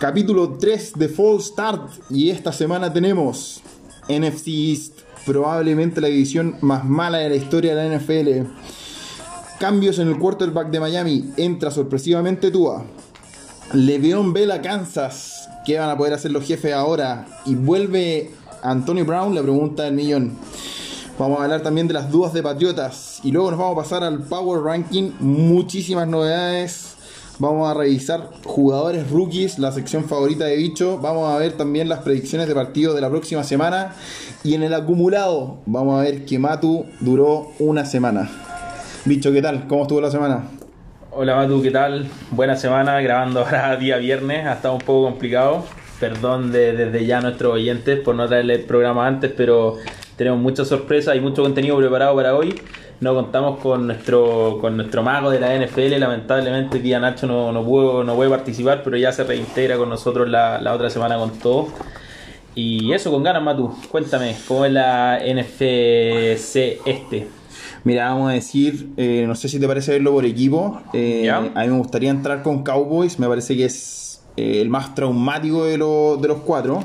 Capítulo 3 de Fall Start. Y esta semana tenemos NFC East, probablemente la división más mala de la historia de la NFL. Cambios en el quarterback de Miami. Entra sorpresivamente Tua. Le'Veon Bell a Kansas. ¿Qué van a poder hacer los jefes ahora? Y vuelve Antonio Brown, la pregunta del millón. Vamos a hablar también de las dudas de Patriotas. Y luego nos vamos a pasar al Power Ranking. Muchísimas novedades. Vamos a revisar jugadores rookies, la sección favorita de Bicho. Vamos a ver también las predicciones de partido de la próxima semana. Y en el acumulado, vamos a ver que Matu duró una semana. Bicho, ¿qué tal? ¿Cómo estuvo la semana? Hola Matu, ¿qué tal? Buena semana, grabando ahora día viernes. Ha estado un poco complicado. Perdón desde ya a nuestros oyentes por no traerle el programa antes, pero tenemos muchas sorpresas y mucho contenido preparado para hoy. No contamos con nuestro con nuestro mago de la NFL, lamentablemente el día Nacho no, no, pudo, no puede participar, pero ya se reintegra con nosotros la, la otra semana con todo. Y eso, con ganas, Matu. Cuéntame, ¿cómo es la NFC este? Mira, vamos a decir, eh, no sé si te parece verlo por equipo. Eh, a mí me gustaría entrar con Cowboys, me parece que es eh, el más traumático de, de los cuatro.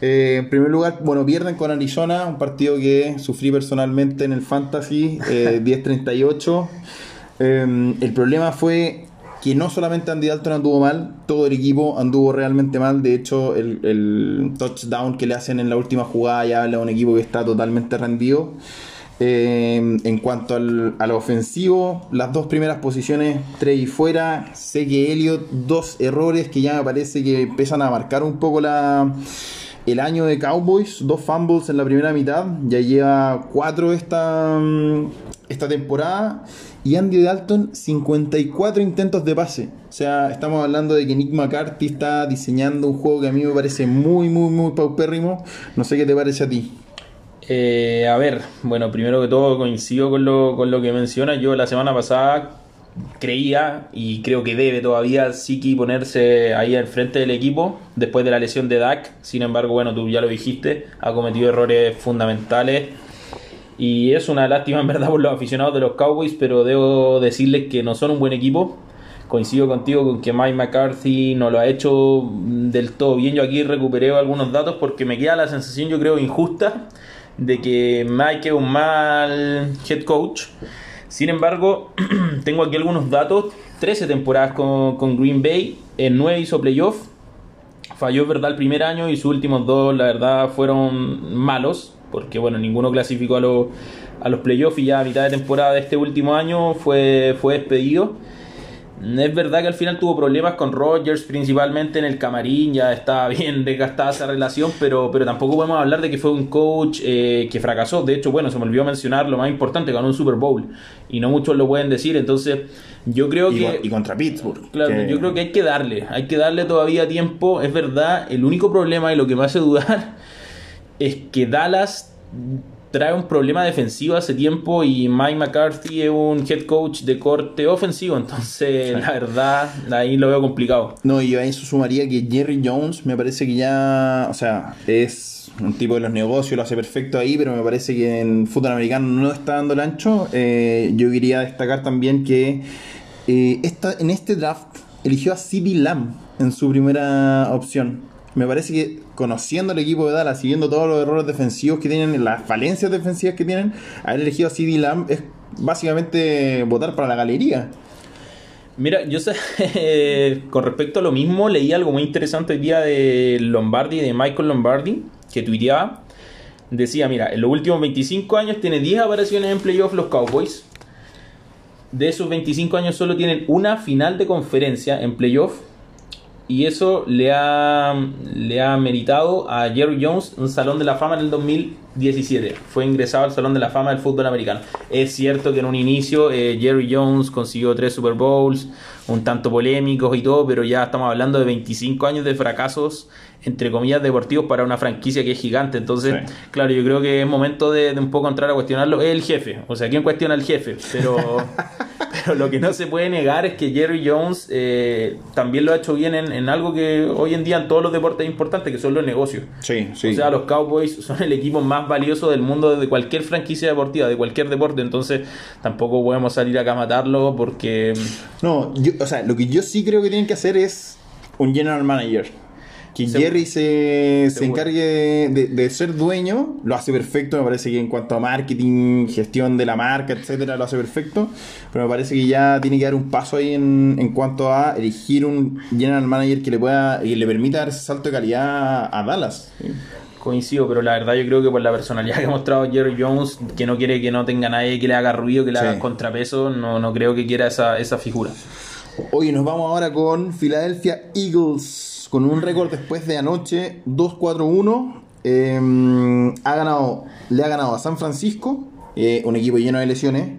Eh, en primer lugar, bueno, pierden con Arizona, un partido que sufrí personalmente en el Fantasy, eh, 10-38. Eh, el problema fue que no solamente Andy Dalton anduvo mal, todo el equipo anduvo realmente mal. De hecho, el, el touchdown que le hacen en la última jugada ya habla de un equipo que está totalmente rendido. Eh, en cuanto al, al, ofensivo, las dos primeras posiciones, tres y fuera. Sé que Elliot, dos errores que ya me parece que empiezan a marcar un poco la, el año de Cowboys, dos fumbles en la primera mitad, ya lleva cuatro esta, esta temporada. Y Andy Dalton, 54 intentos de pase. O sea, estamos hablando de que Nick McCarthy está diseñando un juego que a mí me parece muy, muy, muy paupérrimo. No sé qué te parece a ti. Eh, a ver, bueno, primero que todo coincido con lo, con lo que menciona. Yo la semana pasada creía y creo que debe todavía Siki ponerse ahí al frente del equipo después de la lesión de Dak. Sin embargo, bueno, tú ya lo dijiste, ha cometido errores fundamentales y es una lástima en verdad por los aficionados de los Cowboys, pero debo decirles que no son un buen equipo. Coincido contigo con que Mike McCarthy no lo ha hecho del todo bien. Yo aquí recuperé algunos datos porque me queda la sensación, yo creo, injusta de que Mike es un mal head coach. Sin embargo, tengo aquí algunos datos. 13 temporadas con, con Green Bay, en 9 hizo playoff. Falló, verdad, el primer año y sus últimos dos, la verdad, fueron malos. Porque, bueno, ninguno clasificó a, los a los playoffs y ya a mitad de temporada de este último año fue, fue despedido. Es verdad que al final tuvo problemas con Rogers, principalmente en el camarín, ya estaba bien desgastada esa relación, pero, pero tampoco podemos hablar de que fue un coach eh, que fracasó. De hecho, bueno, se me olvidó mencionar lo más importante, ganó un Super Bowl y no muchos lo pueden decir, entonces yo creo y, que... Y contra Pittsburgh. Claro, que... yo creo que hay que darle, hay que darle todavía tiempo, es verdad, el único problema y lo que me hace dudar es que Dallas trae un problema defensivo hace tiempo y Mike McCarthy es un head coach de corte ofensivo, entonces sí. la verdad ahí lo veo complicado. No, y a eso sumaría que Jerry Jones me parece que ya, o sea, es un tipo de los negocios, lo hace perfecto ahí, pero me parece que en fútbol americano no está dando el ancho. Eh, yo quería destacar también que eh, esta, en este draft eligió a CB Lamb en su primera opción me parece que conociendo el equipo de Dallas, siguiendo todos los errores defensivos que tienen, las falencias defensivas que tienen, haber elegido a CD Lamb es básicamente votar para la galería. Mira, yo sé, con respecto a lo mismo, leí algo muy interesante el día de Lombardi, de Michael Lombardi, que tuiteaba. Decía, mira, en los últimos 25 años tiene 10 apariciones en playoff los Cowboys. De esos 25 años solo tienen una final de conferencia en playoff y eso le ha, le ha meritado a Jerry Jones un Salón de la Fama en el 2017. Fue ingresado al Salón de la Fama del fútbol americano. Es cierto que en un inicio eh, Jerry Jones consiguió tres Super Bowls, un tanto polémicos y todo, pero ya estamos hablando de 25 años de fracasos, entre comillas, deportivos para una franquicia que es gigante. Entonces, sí. claro, yo creo que es momento de, de, un poco entrar a cuestionarlo. Es el jefe, o sea, ¿quién cuestiona al jefe? Pero, pero lo que no se puede negar es que Jerry Jones eh, también lo ha hecho bien en, en, algo que hoy en día en todos los deportes es importante, que son los negocios. Sí, sí. O sea, los Cowboys son el equipo más valioso del mundo de cualquier franquicia deportiva, de cualquier deporte. Entonces, tampoco podemos salir acá a matarlo porque... No, yo, o sea, lo que yo sí creo que tienen que hacer es un general manager. Que Jerry se, se encargue de, ser dueño, lo hace perfecto, me parece que en cuanto a marketing, gestión de la marca, etcétera, lo hace perfecto, pero me parece que ya tiene que dar un paso ahí en, en cuanto a elegir un general manager que le pueda y le permita dar ese salto de calidad a Dallas. Coincido, pero la verdad yo creo que por la personalidad que ha mostrado Jerry Jones, que no quiere que no tenga nadie que le haga ruido, que le haga contrapeso, no, no creo que quiera esa, esa figura. Oye, nos vamos ahora con Philadelphia Eagles con un récord después de anoche 2-4-1. Em, ha ganado, le ha ganado a San Francisco, eh, un equipo lleno de lesiones,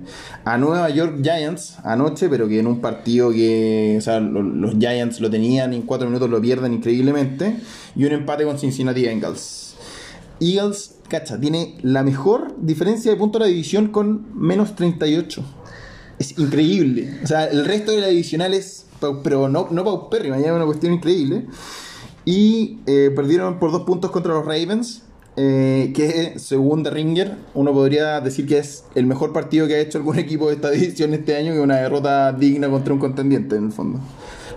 a Nueva York Giants anoche, pero que en un partido que o sea, los, Giants lo tenían y en 4 minutos lo pierden increíblemente, y un empate con Cincinnati Bengals. Eagles, cacha, tiene la mejor diferencia de puntos de la división con menos 38. Es increíble. O sea, el resto de la divisional es pero no, no paupérrima, ya una cuestión increíble. Y eh, perdieron por dos puntos contra los Ravens, eh, que según The Ringer, uno podría decir que es el mejor partido que ha hecho algún equipo de esta división este año, que una derrota digna contra un contendiente en el fondo.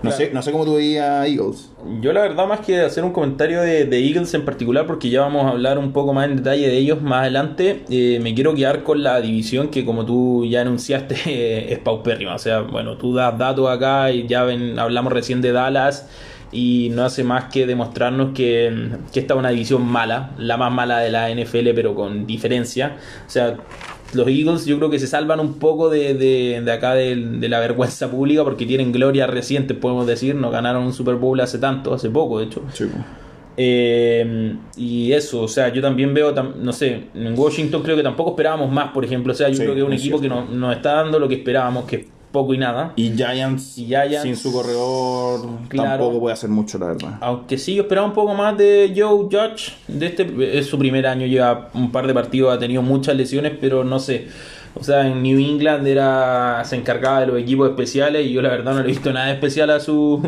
No, sé, no sé cómo tú veías Eagles. Yo la verdad más que hacer un comentario de, Eagles en particular, porque ya vamos a hablar un poco más en detalle de ellos más adelante, eh, me quiero quedar con la división que como tú ya anunciaste es paupérrima. O sea, bueno, tú das datos acá y ya ven, hablamos recién de Dallas y no hace más que demostrarnos que, que esta es una división mala, la más mala de la NFL, pero con diferencia. O sea, los Eagles yo creo que se salvan un poco de, de, acá de, la vergüenza pública porque tienen gloria reciente, podemos decir, no ganaron un Super Bowl hace tanto, hace poco de hecho. Eh, y eso, o sea, yo también veo, no sé, en Washington creo que tampoco esperábamos más, por ejemplo, o sea, yo creo que es un equipo que nos no está dando lo que esperábamos, que poco y nada. Y Giants, y Giants sin su corredor tampoco puede hacer mucho, la verdad. Aunque sí, yo esperaba un poco más de Joe Judge. De este es su primer año, lleva un par de partidos, ha tenido muchas lesiones, pero no sé. O sea, en New England era se encargaba de los equipos especiales y yo la verdad no le he visto nada especial a su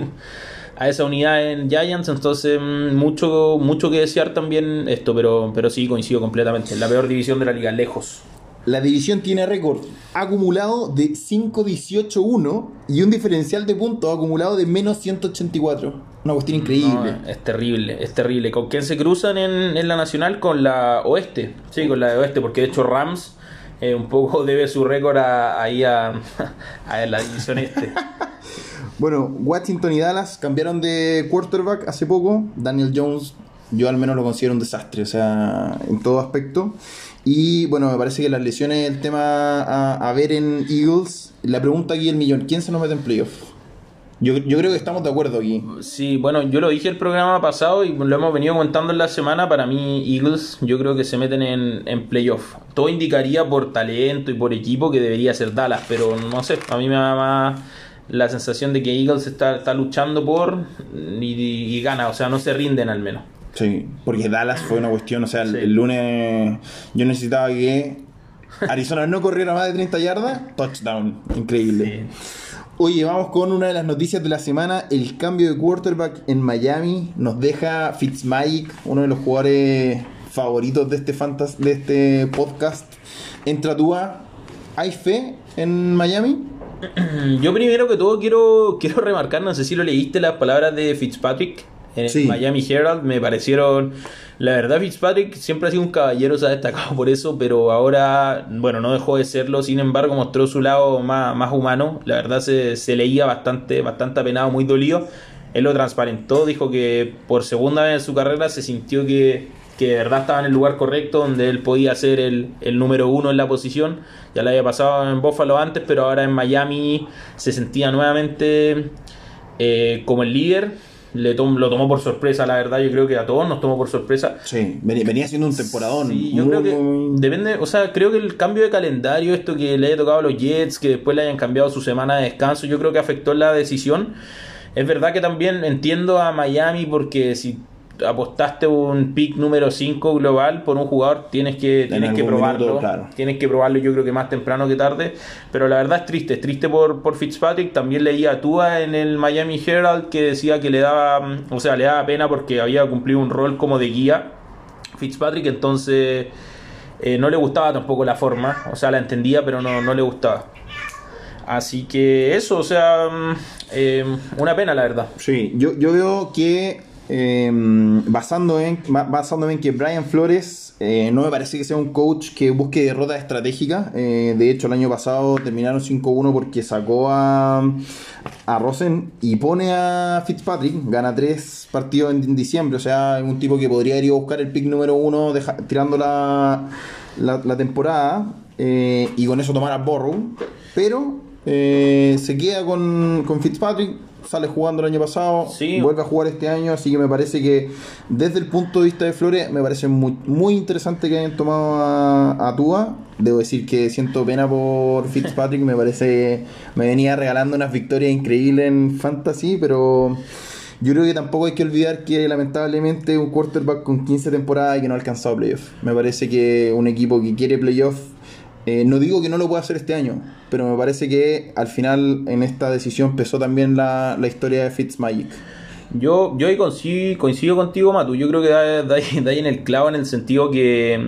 a esa unidad en Giants, entonces mm, mucho mucho que desear también esto, pero pero sí coincido completamente, la peor división de la liga lejos. La división tiene récord acumulado de 5-18-1 y un diferencial de puntos acumulado de menos 184. Una cuestión increíble. es terrible, es terrible. ¿Con quién se cruzan en, la nacional? Con la oeste. Sí, con la de oeste, porque de hecho Rams eh, un poco debe su récord ahí a, a, la división este. bueno, Washington y Dallas cambiaron de quarterback hace poco. Daniel Jones, yo al menos lo considero un desastre, o sea, en todo aspecto. Y bueno, me parece que las lesiones, el tema a, ver en Eagles, la pregunta aquí el millón, ¿quién se nos mete en playoff? Yo, yo, creo que estamos de acuerdo aquí. Sí, bueno, yo lo dije el programa pasado y lo hemos venido comentando en la semana. Para mí, Eagles, yo creo que se meten en, en playoff. Todo indicaría por talento y por equipo que debería ser Dallas, pero no sé, a mí me da más la sensación de que Eagles está, está luchando por y gana, o sea, no se rinden al menos. Sí, porque Dallas fue una cuestión, o sea, el, lunes yo necesitaba que Arizona no corriera más de 30 yardas, touchdown, increíble. Oye, vamos con una de las noticias de la semana, el cambio de quarterback en Miami nos deja Fitzmagic, uno de los jugadores favoritos de este fantas de este podcast. Entra tú a ¿Hay fe en Miami? Yo primero que todo quiero, quiero remarcar, no sé si lo leíste, las palabras de Fitzpatrick en el Miami Herald me parecieron. La verdad, Fitzpatrick siempre ha sido un caballero, se ha destacado por eso, pero ahora, bueno, no dejó de serlo. Sin embargo, mostró su lado más, más humano. La verdad, se, se leía bastante, bastante apenado, muy dolido. Él lo transparentó, dijo que por segunda vez en su carrera se sintió que, que de verdad estaba en el lugar correcto, donde él podía ser el, el número uno en la posición. Ya le había pasado en Buffalo antes, pero ahora en Miami se sentía nuevamente eh, como el líder le lo tomó por sorpresa, la verdad, yo creo que a todos nos tomó por sorpresa. Sí, venía siendo un temporadón. Sí, yo creo que depende, o sea, creo que el cambio de calendario, esto que le haya tocado a los Jets, que después le hayan cambiado su semana de descanso, yo creo que afectó la decisión. Es verdad que también entiendo a Miami porque si apostaste un pick número 5 global por un jugador, tienes que, tienes que probarlo. Tienes que probarlo, yo creo que más temprano que tarde. Pero la verdad es triste, es triste por, por Fitzpatrick. También leía a Tua en el Miami Herald que decía que le daba, o sea, le daba pena porque había cumplido un rol como de guía. Fitzpatrick, entonces eh, no le gustaba tampoco la forma, o sea, la entendía, pero no, no le gustaba. Así que eso, o sea, mm, eh, una pena la verdad. Sí, yo, yo veo que em, basando en, basándome en que Brian Flores eh, no me parece que sea un coach que busque derrota estratégica. Eh, de hecho, el año pasado terminaron 5-1 porque sacó a, Rosen y pone a Fitzpatrick. Gana tres partidos en diciembre. O sea, un tipo que podría ir a buscar el pick número uno tirando la, la, temporada eh, y con eso tomar a Borrow. Pero se queda con, con Fitzpatrick sale jugando el año pasado, vuelve a jugar este año, así que me parece que desde el punto de vista de Flores me parece muy, muy interesante que hayan tomado a, a Tua. Debo decir que siento pena por Fitzpatrick, me parece me venía regalando unas victorias increíbles en Fantasy, pero yo creo que tampoco hay que olvidar que lamentablemente un quarterback con 15 temporadas y que no ha alcanzado playoff. Me parece que un equipo que quiere playoff eh, no digo que no lo pueda hacer este año, pero me parece que al final en esta decisión pesó también la, historia de Fitzmagic. Yo, yo coincido, coincido contigo, Matu. Yo creo que da, ahí, en el clavo en el sentido que,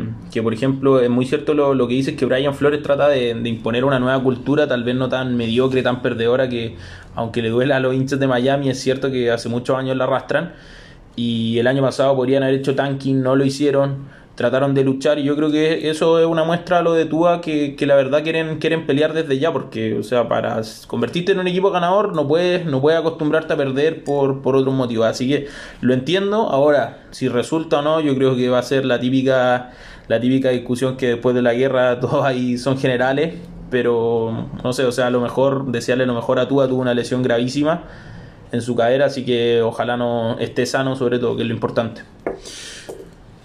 por ejemplo, es muy cierto lo, que dices que Brian Flores trata de, imponer una nueva cultura, tal vez no tan mediocre, tan perdedora, que aunque le duela a los hinchas de Miami, es cierto que hace muchos años la arrastran. Y el año pasado podrían haber hecho tanking, no lo hicieron trataron de luchar y yo creo que eso es una muestra a lo de Tua que, que, la verdad quieren, quieren pelear desde ya porque, o sea, para convertirte en un equipo ganador no puedes, no puedes acostumbrarte a perder por, por otros motivos. Así que lo entiendo. Ahora, si resulta o no, yo creo que va a ser la típica, la típica discusión que después de la guerra todos ahí son generales. Pero no sé, o sea, a lo mejor desearle lo mejor a Tua tuvo una lesión gravísima en su cadera, así que ojalá no esté sano sobre todo, que es lo importante.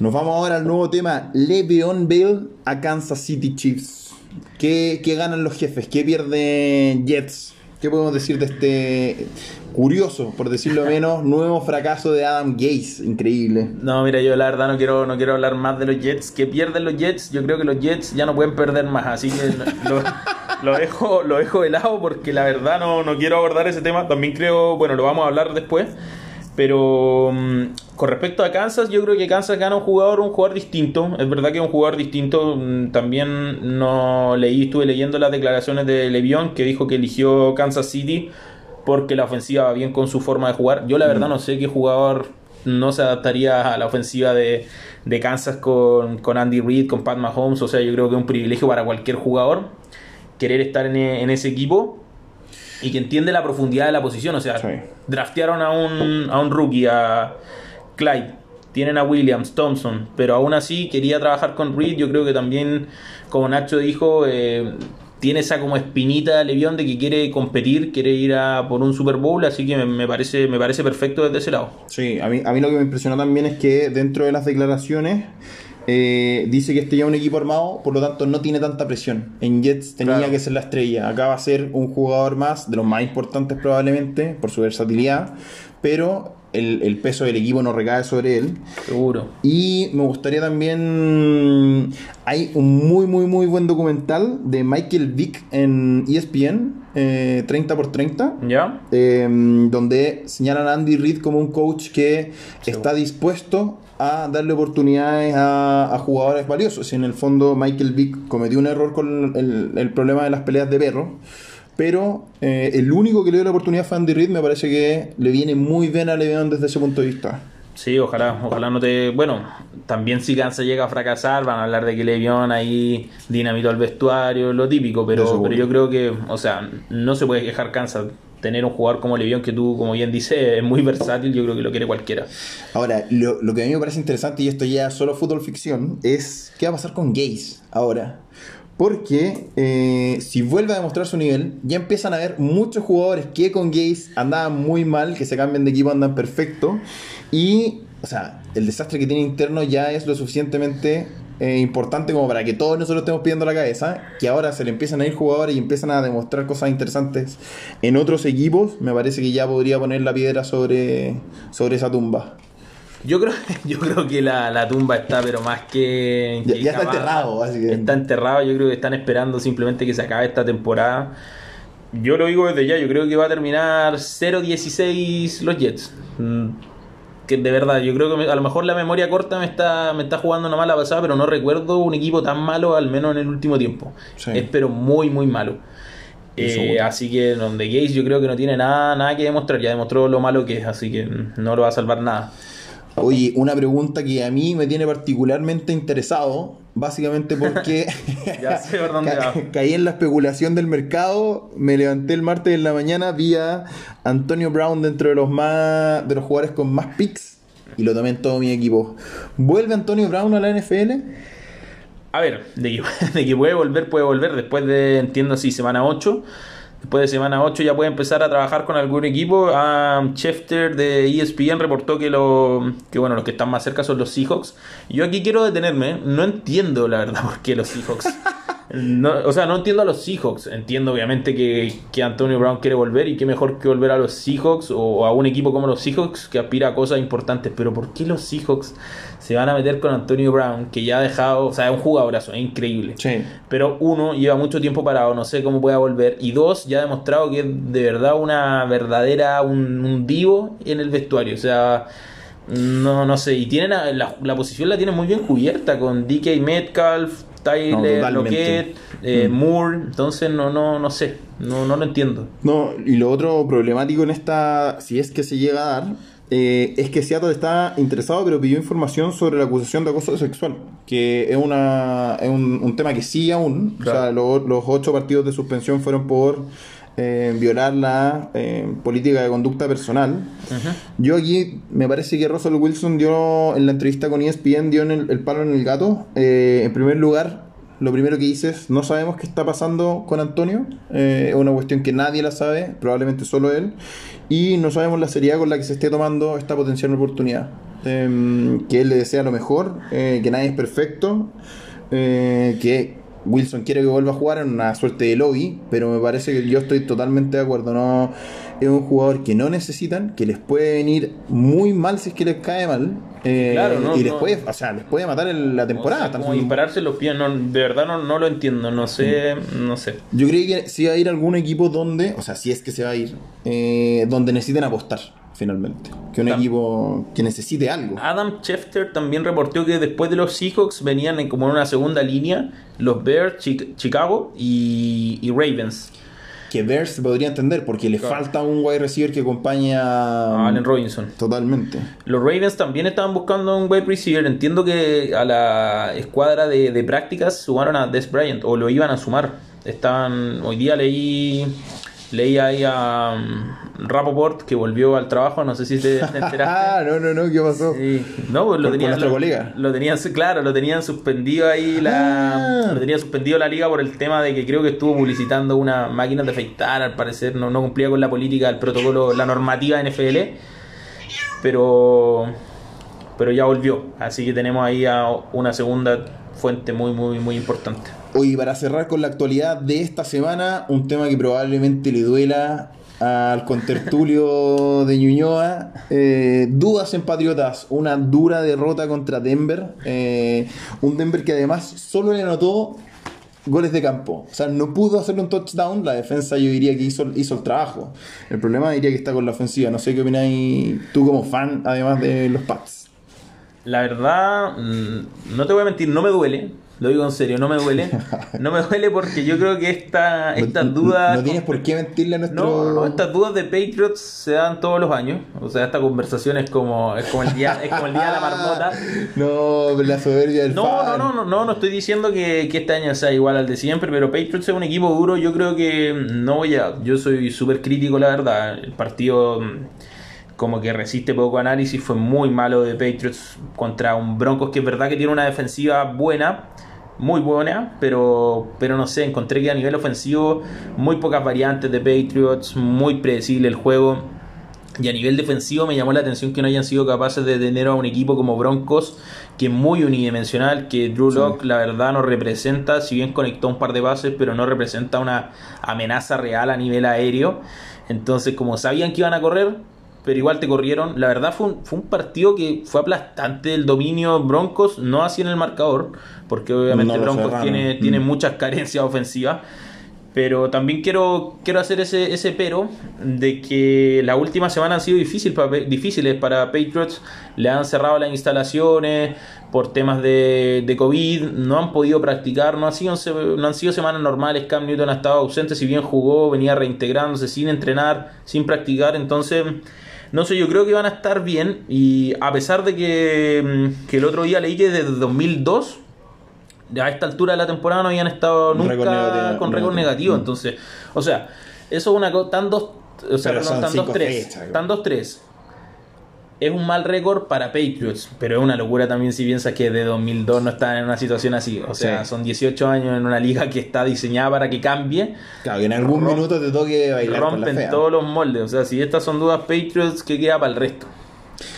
Nos vamos ahora al nuevo tema, Le'Veon Bell a Kansas City Chiefs. ¿Qué, ganan los jefes? ¿Qué pierden Jets? ¿Qué podemos decir de este curioso, por decirlo menos, nuevo fracaso de Adam Gase? Increíble. No, mira, yo la verdad no quiero, no quiero hablar más de los Jets. ¿Qué pierden los Jets? Yo creo que los Jets ya no pueden perder más, así que lo, dejo, lo dejo de lado porque la verdad no, no quiero abordar ese tema. También creo, bueno, lo vamos a hablar después. Pero mm, con respecto a Kansas, yo creo que Kansas gana un jugador, un jugador distinto. Es verdad que es un jugador distinto. Mm, también no leí, estuve leyendo las declaraciones de Levión que dijo que eligió Kansas City porque la ofensiva va bien con su forma de jugar. Yo la verdad mm. no sé qué jugador no se adaptaría a la ofensiva de, Kansas con, Andy Reid, con Pat Mahomes. O sea, yo creo que es un privilegio para cualquier jugador querer estar en, en ese equipo y que entiende la profundidad de la posición. O sea, draftearon a un, a un rookie, a Clyde, tienen a Williams, Thompson, pero aún así quería trabajar con Reed. Yo creo que también, como Nacho dijo, eh, tiene esa como espinita Levión de que quiere competir, quiere ir a por un Super Bowl, así que me, parece, me parece perfecto desde ese lado. Sí, a mí, a mí lo que me impresionó también es que dentro de las declaraciones eh, dice que este ya es un equipo armado, por lo tanto no tiene tanta presión. En Jets tenía que ser la estrella. Acá va a ser un jugador más, de los más importantes probablemente, por su versatilidad, pero el, peso del equipo no recae sobre él. Seguro. Y me gustaría también. Hay un muy, muy, muy buen documental de Michael Vick en ESPN, 30 x 30. ¿Ya? Em, donde señalan a Andy Reid como un coach que está dispuesto a darle oportunidades a, jugadores valiosos. Y en el fondo Michael Vick cometió un error con el, problema de las peleas de perro. Pero eh, el único que le dio la oportunidad fue Andy Reid. Me parece que le viene muy bien a Le'Veon desde ese punto de vista. Sí, ojalá, ojalá no te. Bueno, también si Kansas llega a fracasar, van a hablar de que Le'Veon ahí dinamito al vestuario, lo típico, pero, pero yo creo que, o sea, no se puede quejar Kansas tener un jugador como Levión que tú, como bien dices, es muy versátil, yo creo que lo quiere cualquiera. Ahora, lo, que a mí me parece interesante, y esto ya es solo fútbol ficción, es qué va a pasar con Gaze ahora. Porque eh, si vuelve a demostrar su nivel, ya empiezan a haber muchos jugadores que con Gaze andaban muy mal, que se cambian de equipo, andan perfecto. Y, o sea, el desastre que tiene interno ya es lo suficientemente eh, importante como para que todos nosotros estemos pidiendo la cabeza, que ahora se le empiezan a ir jugadores y empiezan a demostrar cosas interesantes en otros equipos, me parece que ya podría poner la piedra sobre, sobre esa tumba. Yo creo, yo creo que la, tumba está, pero más que. ya, está enterrado, Está enterrado, yo creo que están esperando simplemente que se acabe esta temporada. Yo lo digo desde ya, yo creo que va a terminar 0-16 los Jets. Mm, que de verdad, yo creo que a lo mejor la memoria corta me está, me está jugando una mala pasada, pero no recuerdo un equipo tan malo, al menos en el último tiempo. Es pero muy, muy malo. Eh, así que donde Gaze yo creo que no tiene nada, nada que demostrar, ya demostró lo malo que es, así que no lo va a salvar nada. Oye, una pregunta que a mí me tiene particularmente interesado, básicamente porque ya sé por dónde va. caí en la especulación del mercado, me levanté el martes en la mañana, vi a Antonio Brown dentro de los más de los jugadores con más picks y lo tomé en todo mi equipo. ¿Vuelve Antonio Brown a la NFL? A ver, de que, de que puede volver, puede volver después de, entiendo así, semana 8 Después de semana 8 ya puede empezar a trabajar con algún equipo. Um, de ESPN reportó que, lo, que bueno, los que están más cerca son los Seahawks. Yo aquí quiero detenerme. No entiendo la verdad por qué los Seahawks. No, o sea, no entiendo a los Seahawks. Entiendo obviamente que, que, Antonio Brown quiere volver y qué mejor que volver a los Seahawks o a un equipo como los Seahawks que aspira a cosas importantes. Pero ¿por qué los Seahawks se van a meter con Antonio Brown que ya ha dejado, o sea, es un jugadorazo, es increíble. Sí. Pero uno, lleva mucho tiempo parado, no sé cómo pueda volver. Y dos, ya ha demostrado que es de verdad una verdadera, un, un divo en el vestuario. O sea no, no sé, y tienen la, la, posición la tiene muy bien cubierta con DK Metcalf, Tyler, no, eh, mm. Moore, entonces no, no, no sé, no, no lo entiendo. No, y lo otro problemático en esta, si es que se llega a dar, eh, es que Seattle está interesado, pero pidió información sobre la acusación de acoso sexual, que es, una, es un, tema que sigue aún. O sea, los ocho partidos de suspensión fueron por eh, violar la eh, política de conducta personal. Yo aquí me parece que Russell Wilson dio en la entrevista con ESPN dio el, el palo en el gato. Eh, en primer lugar, lo primero que dices, no sabemos qué está pasando con Antonio. es una cuestión que nadie la sabe, probablemente solo él. Y no sabemos la seriedad con la que se esté tomando esta potencial oportunidad. Em, que él le desea lo mejor, que nadie es perfecto, que Wilson quiere que vuelva a jugar en una suerte de lobby, pero me parece que yo estoy totalmente de acuerdo. No es un jugador que no necesitan, que les puede venir muy mal si es que les cae mal. Eh, y les puede, o sea, les puede matar en la temporada. O como dispararse los pies, no, de verdad no, no, lo entiendo, no sé, no sé. Yo creo que si va a ir algún equipo donde, o sea, si es que se va a ir, eh, donde necesiten apostar finalmente. Que un equipo que necesite algo. Adam Schefter también reportó que después de los Seahawks venían en como en una segunda línea los Bears, Chicago y, Ravens. Que Bears se podría entender porque le falta un wide receiver que acompaña a Allen Robinson. Totalmente. Los Ravens también estaban buscando un wide receiver. Entiendo que a la escuadra de, de prácticas sumaron a Des Bryant o lo iban a sumar. Estaban, hoy día leí Leí ahí a um, Rapoport que volvió al trabajo, no sé si te, enteraste. ah, no, no, no, ¿qué pasó? No, pues lo tenían. Lo, lo, tenían, claro, lo tenían suspendido ahí la. Ah. Lo tenía suspendido la liga por el tema de que creo que estuvo publicitando una máquina de afeitar, al parecer, no, no cumplía con la política, el protocolo, la normativa NFL. Pero. Pero ya volvió. Así que tenemos ahí a una segunda fuente muy, muy, muy importante. Hoy, para cerrar con la actualidad de esta semana, un tema que probablemente le duela al contertulio de Ñuñoa. Eh, dudas en Patriotas, una dura derrota contra Denver. Eh, un Denver que además solo le anotó goles de campo. O sea, no pudo hacerle un touchdown. La defensa yo diría que hizo, hizo el trabajo. El problema diría que está con la ofensiva. No sé qué opináis tú como fan, además de los Pats. La verdad, mm, no te voy a mentir, no me duele lo digo en serio, no me duele. No me duele porque yo creo que esta, estas dudas. No, tienes por qué mentirle a nuestro. No, no, estas dudas de Patriots se dan todos los años. O sea, esta conversación es como, es como, el, día, es como el día de la marmota. no, la soberbia del no, no, no, no, no, no estoy diciendo que, que, este año sea igual al de siempre, pero Patriots es un equipo duro. Yo creo que no voy a. Yo soy súper crítico, la verdad. El partido como que resiste poco análisis, fue muy malo de Patriots contra un Broncos que es verdad que tiene una defensiva buena, muy buena, pero, pero no sé, encontré que a nivel ofensivo muy pocas variantes de Patriots, muy predecible el juego. Y a nivel defensivo me llamó la atención que no hayan sido capaces de tener a un equipo como Broncos, que es muy unidimensional, que Drew Locke la verdad no representa, si bien conectó un par de bases, pero no representa una amenaza real a nivel aéreo. Entonces, como sabían que iban a correr, pero igual te corrieron. La verdad fue un, fue un partido que fue aplastante el dominio Broncos, no así en el marcador, porque obviamente Broncos tiene, tiene mm. muchas carencias ofensivas. Pero también quiero, quiero hacer ese, ese pero de que las últimas semanas han sido difícil, difíciles para Patriots. Le han cerrado las instalaciones por temas de, de COVID. No han podido practicar. No han, sido, no han sido semanas normales. Cam Newton ha estado ausente. Si bien jugó, venía reintegrándose sin entrenar, sin practicar. Entonces, no sé, yo creo que van a estar bien. Y a pesar de que, mm, que el otro día leí que desde 2002 a esta altura de la temporada no habían estado nunca con récord negativo. Entonces, o sea, eso es una cosa. Tan dos. O sea, están dos tres. Están dos tres. Es un mal récord para Patriots, pero es una locura también si piensas que de 2002 no están en una situación así. O sea, son 18 años en una liga que está diseñada para que cambie. Claro, que en algún minuto te toque bailar. Rompen todos los moldes. O sea, si estas son dudas Patriots, ¿qué queda para el resto?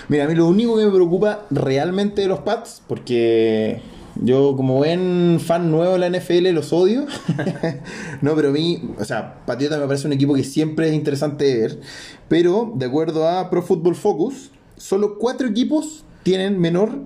Mira, a mí lo único que me preocupa realmente de los Pats, porque yo, como buen fan nuevo de la NFL, los odio. no, pero a mí, o sea, Patriota me parece un equipo que siempre es interesante de ver. Pero, de acuerdo a Pro Football Focus, solo cuatro equipos tienen menor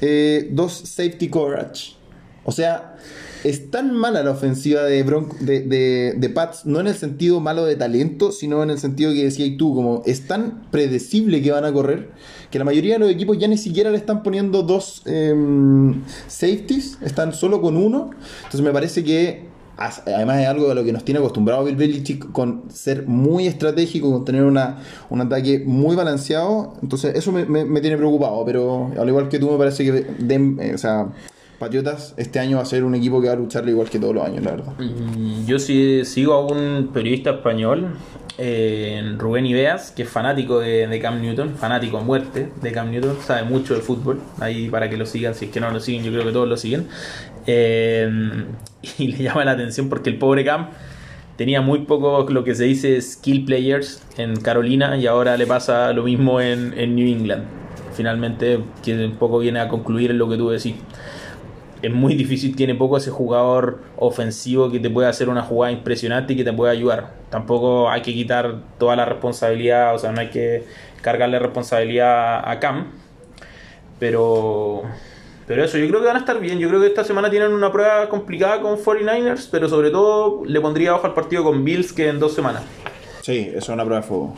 eh, dos safety coverage. O sea, es tan mala la ofensiva de, de, de, Pats, no en el sentido malo de talento, sino en el sentido que decías tú, como es tan predecible que van a correr, que la mayoría de los equipos ya ni siquiera le están poniendo dos em, safeties, están solo con uno. Entonces me parece que además es algo a lo que nos tiene acostumbrado Bill Belichick con ser muy estratégico, con tener una, un ataque muy balanceado. Entonces eso me, me, tiene preocupado, pero al igual que tú me parece que eh, o sea, Patriotas este año va a ser un equipo que va a lucharle igual que todos los años, la verdad. Mm, yo sí sigo a un periodista español, eh, Rubén Ibeas, que es fanático de, Cam Newton, fanático a muerte de Cam Newton, sabe mucho de fútbol, ahí para que lo sigan, si es que no lo siguen, yo creo que todos lo siguen. Eh, y le llama la atención porque el pobre Cam tenía muy poco lo que se dice skill players en Carolina y ahora le pasa lo mismo en, en New England. Finalmente, que un poco viene a concluir en lo que tú decís es muy difícil, tiene poco ese jugador ofensivo que te puede hacer una jugada impresionante y que te puede ayudar. Tampoco hay que quitar toda la responsabilidad, o sea, no hay que cargarle responsabilidad a Cam. Pero, pero eso, yo creo que van a estar bien. Yo creo que esta semana tienen una prueba complicada con 49ers, pero sobre todo le pondría abajo al partido con Bills que en dos semanas. Sí, eso es una prueba de fuego.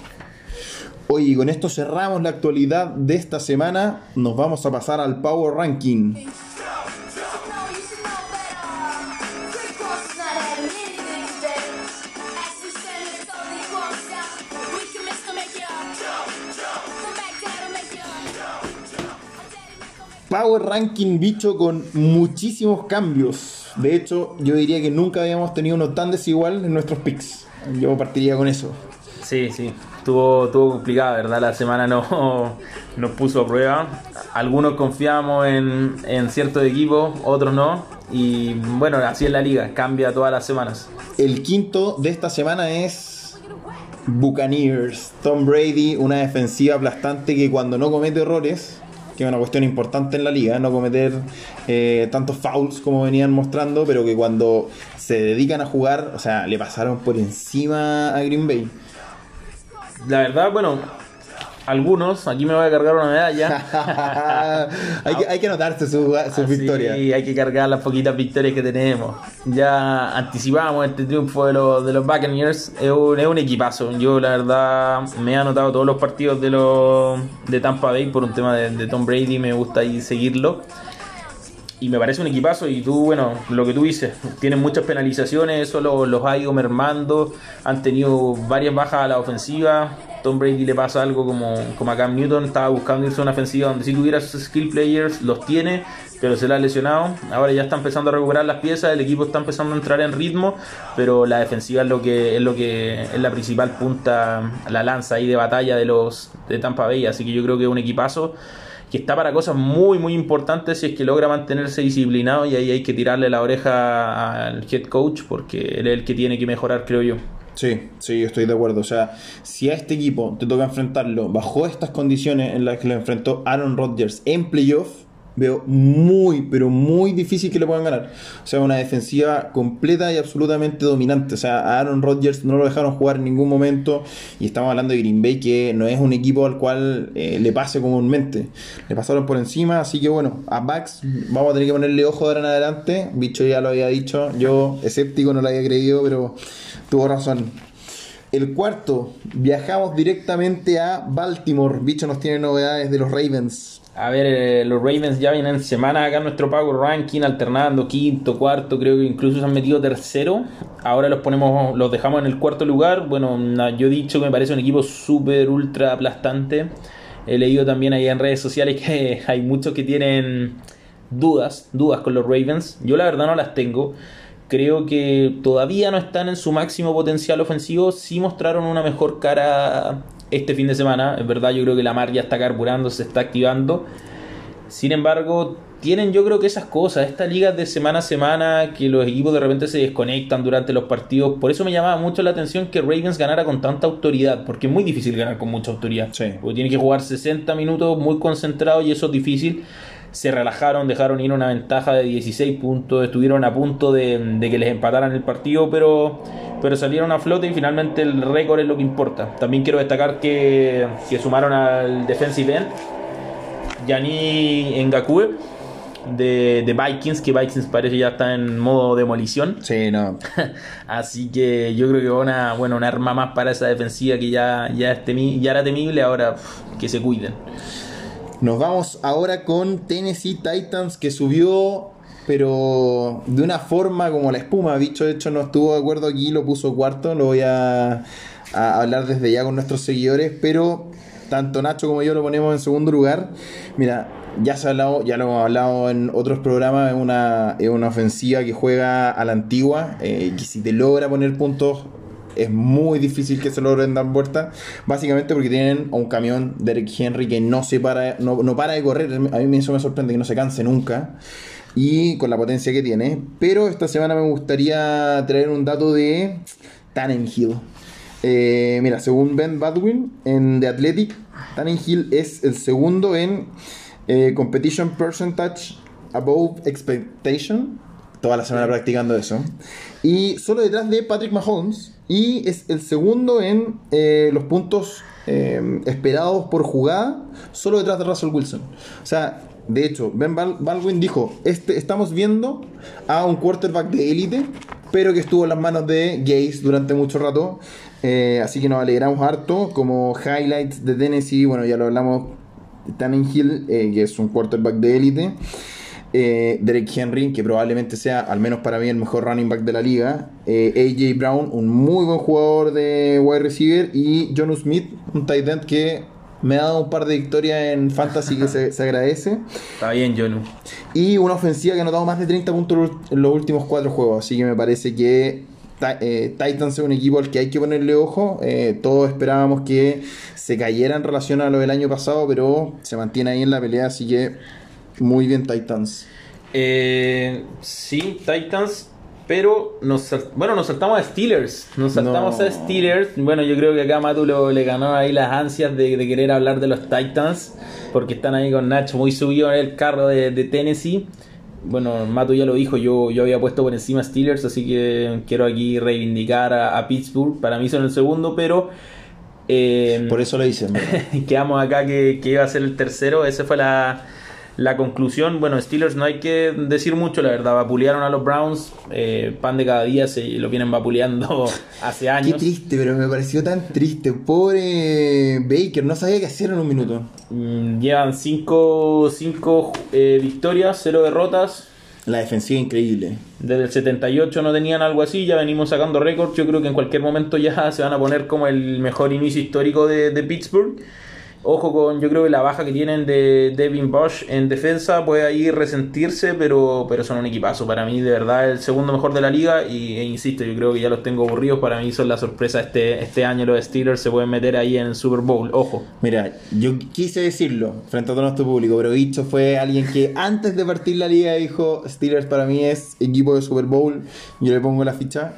Oye, con esto cerramos la actualidad de esta semana. Nos vamos a pasar al Power Ranking. Power Ranking bicho con muchísimos cambios. De hecho, yo diría que nunca habíamos tenido uno tan desigual en nuestros picks. Yo partiría con eso. Sí, sí. Estuvo, estuvo complicada, ¿verdad? La semana no nos puso a prueba. Algunos confiamos en, en ciertos equipos, otros no. Y bueno, así es la liga, cambia todas las semanas. El quinto de esta semana es Buccaneers. Tom Brady, una defensiva aplastante que cuando no comete errores que es una cuestión importante en la liga, no cometer eh, tantos fouls como venían mostrando, pero que cuando se dedican a jugar, o sea, le pasaron por encima a Green Bay. La verdad, bueno, algunos, aquí me voy a cargar una medalla. hay, que, hay que notarse sus su victorias. Sí, hay que cargar las poquitas victorias que tenemos. Ya anticipamos este triunfo de los, de los Buccaneers. Es un, es un equipazo. Yo, la verdad, me he anotado todos los partidos de, los, de Tampa Bay por un tema de, de Tom Brady. Me gusta ahí seguirlo y me parece un equipazo y tú, bueno, lo que tú dices, tienen muchas penalizaciones, eso los, ha ido mermando, han tenido varias bajas a la ofensiva, Tom Brady le pasa algo como, como a Cam Newton, estaba buscando irse a una ofensiva donde si tuviera sus skill players, los tiene, pero se le ha lesionado, ahora ya está empezando a recuperar las piezas, el equipo está empezando a entrar en ritmo, pero la defensiva es lo que es lo que es la principal punta, la lanza ahí de batalla de los de Tampa Bay, así que yo creo que es un equipazo que está para cosas muy, muy importantes si es que logra mantenerse disciplinado y ahí hay que tirarle la oreja al head coach porque él es el que tiene que mejorar, creo yo. Sí, sí, estoy de acuerdo. O sea, si a este equipo te toca enfrentarlo bajo estas condiciones en las que lo enfrentó Aaron Rodgers en playoff, veo muy, pero muy difícil que le puedan ganar. O sea, una defensiva completa y absolutamente dominante. O sea, a Aaron Rodgers no lo dejaron jugar en ningún momento. Y estamos hablando de Green Bay, que no es un equipo al cual eh, le pase comúnmente. Le pasaron por encima, así que bueno, a Bucks vamos a tener que ponerle ojo de ahora en adelante. Bicho ya lo había dicho, yo escéptico no lo había creído, pero tuvo razón. El cuarto, viajamos directamente a Baltimore. Bicho nos tiene novedades de los Ravens. A ver, eh, los Ravens ya vienen semana acá en nuestro pago ranking, alternando quinto, cuarto, creo que incluso se han metido tercero. Ahora los ponemos, los dejamos en el cuarto lugar. Bueno, yo he dicho que me parece un equipo súper ultra aplastante. He leído también ahí en redes sociales que hay muchos que tienen dudas, dudas con los Ravens. Yo la verdad no las tengo. Creo que todavía no están en su máximo potencial ofensivo. Sí mostraron una mejor cara este fin de semana. Es verdad, yo creo que la mar ya está carburando, se está activando. Sin embargo, tienen yo creo que esas cosas, estas ligas de semana a semana, que los equipos de repente se desconectan durante los partidos. Por eso me llamaba mucho la atención que Ravens ganara con tanta autoridad, porque es muy difícil ganar con mucha autoridad. Porque tiene que jugar 60 minutos muy concentrado y eso es difícil se relajaron, dejaron ir una ventaja de 16 puntos, estuvieron a punto de, que les empataran el partido, pero, pero salieron a flote y finalmente el récord es lo que importa. También quiero destacar que, que sumaron al defensive end, Yani Ngakue. De, de, Vikings, que Vikings parece ya está en modo demolición. Sí, no. Así que yo creo que una, bueno, una arma más para esa defensiva que ya, ya, es ya era temible, ahora que se cuiden. Nos vamos ahora con Tennessee Titans que subió, pero de una forma como la espuma. Dicho, de hecho, no estuvo de acuerdo aquí, lo puso cuarto. Lo voy a, hablar desde ya con nuestros seguidores, pero tanto Nacho como yo lo ponemos en segundo lugar. Mira, ya se ha hablado, ya lo hemos hablado en otros programas, es una, una ofensiva que juega a la antigua, eh, que si te logra poner puntos es muy difícil que se logren dar vuelta, básicamente porque tienen un camión de Eric Henry que no se para, no, para de correr, a mí eso me sorprende que no se canse nunca y con la potencia que tiene, pero esta semana me gustaría traer un dato de Tannenhill. Eh, mira, según Ben Badwin en The Athletic, Tannenhill es el segundo en eh, Competition Percentage Above Expectation. Toda la semana practicando eso. Y solo detrás de Patrick Mahomes, y es el segundo en eh, los puntos eh, esperados por jugada, solo detrás de Russell Wilson. O sea, de hecho, Ben Baldwin dijo, este, estamos viendo a un quarterback de élite, pero que estuvo en las manos de Gaze durante mucho rato. Eh, así que nos alegramos harto. Como highlights de Tennessee, bueno, ya lo hablamos, Hill, que es un quarterback de élite. Eh, Derek Henry, que probablemente sea, al menos para mí, el mejor running back de la liga. Eh, AJ Brown, un muy buen jugador de wide receiver. Y Jonu Smith, un tight end que me ha dado un par de victorias en fantasy que se, agradece. Está bien, Jonu. Y una ofensiva que ha notado más de 30 puntos en los últimos cuatro juegos. Así que me parece que eh, Titans es un equipo al que hay que ponerle ojo. todos esperábamos que se cayera en relación a lo del año pasado, pero se mantiene ahí en la pelea. Así que muy bien Titans. Eh, sí, Titans, pero nos, bueno, nos saltamos a Steelers. Nos saltamos a Steelers. Bueno, yo creo que acá Matu le ganó ahí las ansias de, querer hablar de los Titans, porque están ahí con Nacho muy subido en el carro de, Tennessee. Bueno, Matu ya lo dijo, yo, yo había puesto por encima a Steelers, así que quiero aquí reivindicar a, Pittsburgh. Para mí son el segundo, pero... Eh, por eso lo dicen. quedamos acá que, que iba a ser el tercero. Esa fue la, la conclusión, bueno, Steelers no hay que decir mucho, la verdad, vapulearon a los Browns, eh, pan de cada día, se lo vienen vapuleando hace años. Qué triste, pero me pareció tan triste. Pobre Baker, no sabía qué hacer en un minuto. Mm, llevan 5 cinco, eh, victorias, 0 derrotas. La defensiva increíble. Desde el 78 no tenían algo así, ya venimos sacando récords. Yo creo que en cualquier momento ya se van a poner como el mejor inicio histórico de, de Pittsburgh. Ojo con, yo creo que la baja que tienen de Devin Bush en defensa puede ahí resentirse, pero, pero son un equipazo. Para mí, de verdad, el segundo mejor de la liga. Y e insisto, yo creo que ya los tengo aburridos. Para mí son la sorpresa este, este año. Los Steelers se pueden meter ahí en el Super Bowl. Ojo. Mira, yo quise decirlo frente a todo nuestro público, pero dicho fue alguien que antes de partir la liga dijo: Steelers para mí es equipo de Super Bowl. Yo le pongo la ficha.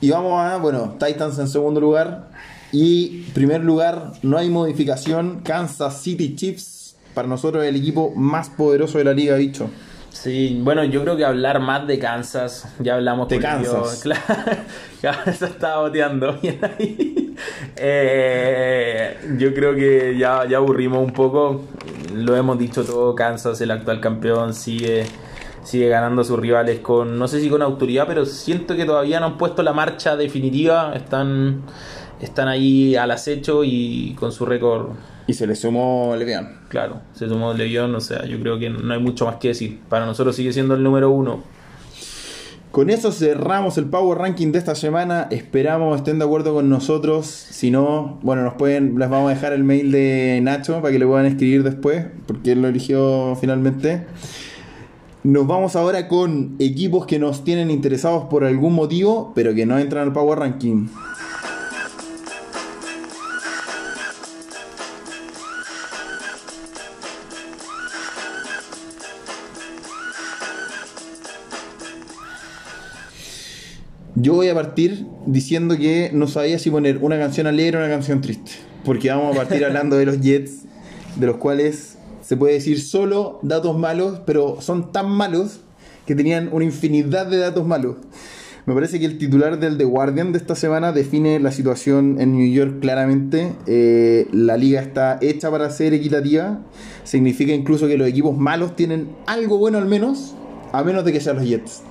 Y vamos a, bueno, Titans en segundo lugar. Y primer lugar, no hay modificación. Kansas City Chiefs para nosotros el equipo más poderoso de la liga, dicho. Sí, bueno, yo creo que hablar más de Kansas, ya hablamos de Kansas. Claro, se estaba boteando bien ahí. Eh, yo creo que ya, ya aburrimos un poco, lo hemos dicho todo, Kansas, el actual campeón, sigue sigue ganando a sus rivales con, no sé si con autoridad, pero siento que todavía no han puesto la marcha definitiva, están, están ahí al acecho y con su récord. Y se le sumó Levión. Claro, se sumó Levión, o sea, yo creo que no hay mucho más que decir. Para nosotros sigue siendo el número uno. Con eso cerramos el Power Ranking de esta semana. Esperamos estén de acuerdo con nosotros. Si no, bueno, nos pueden, les vamos a dejar el mail de Nacho para que le puedan escribir después, porque él lo eligió finalmente. Nos vamos ahora con equipos que nos tienen interesados por algún motivo, pero que no entran al Power Ranking. Yo voy a partir diciendo que no sabía si poner una canción alegre o una canción triste. Porque vamos a partir hablando de los Jets, de los cuales se puede decir solo datos malos, pero son tan malos que tenían una infinidad de datos malos. Me parece que el titular del The Guardian de esta semana define la situación en New York claramente. Eh, la liga está hecha para ser equitativa. Significa incluso que los equipos malos tienen algo bueno al menos, a menos de que sean los Jets.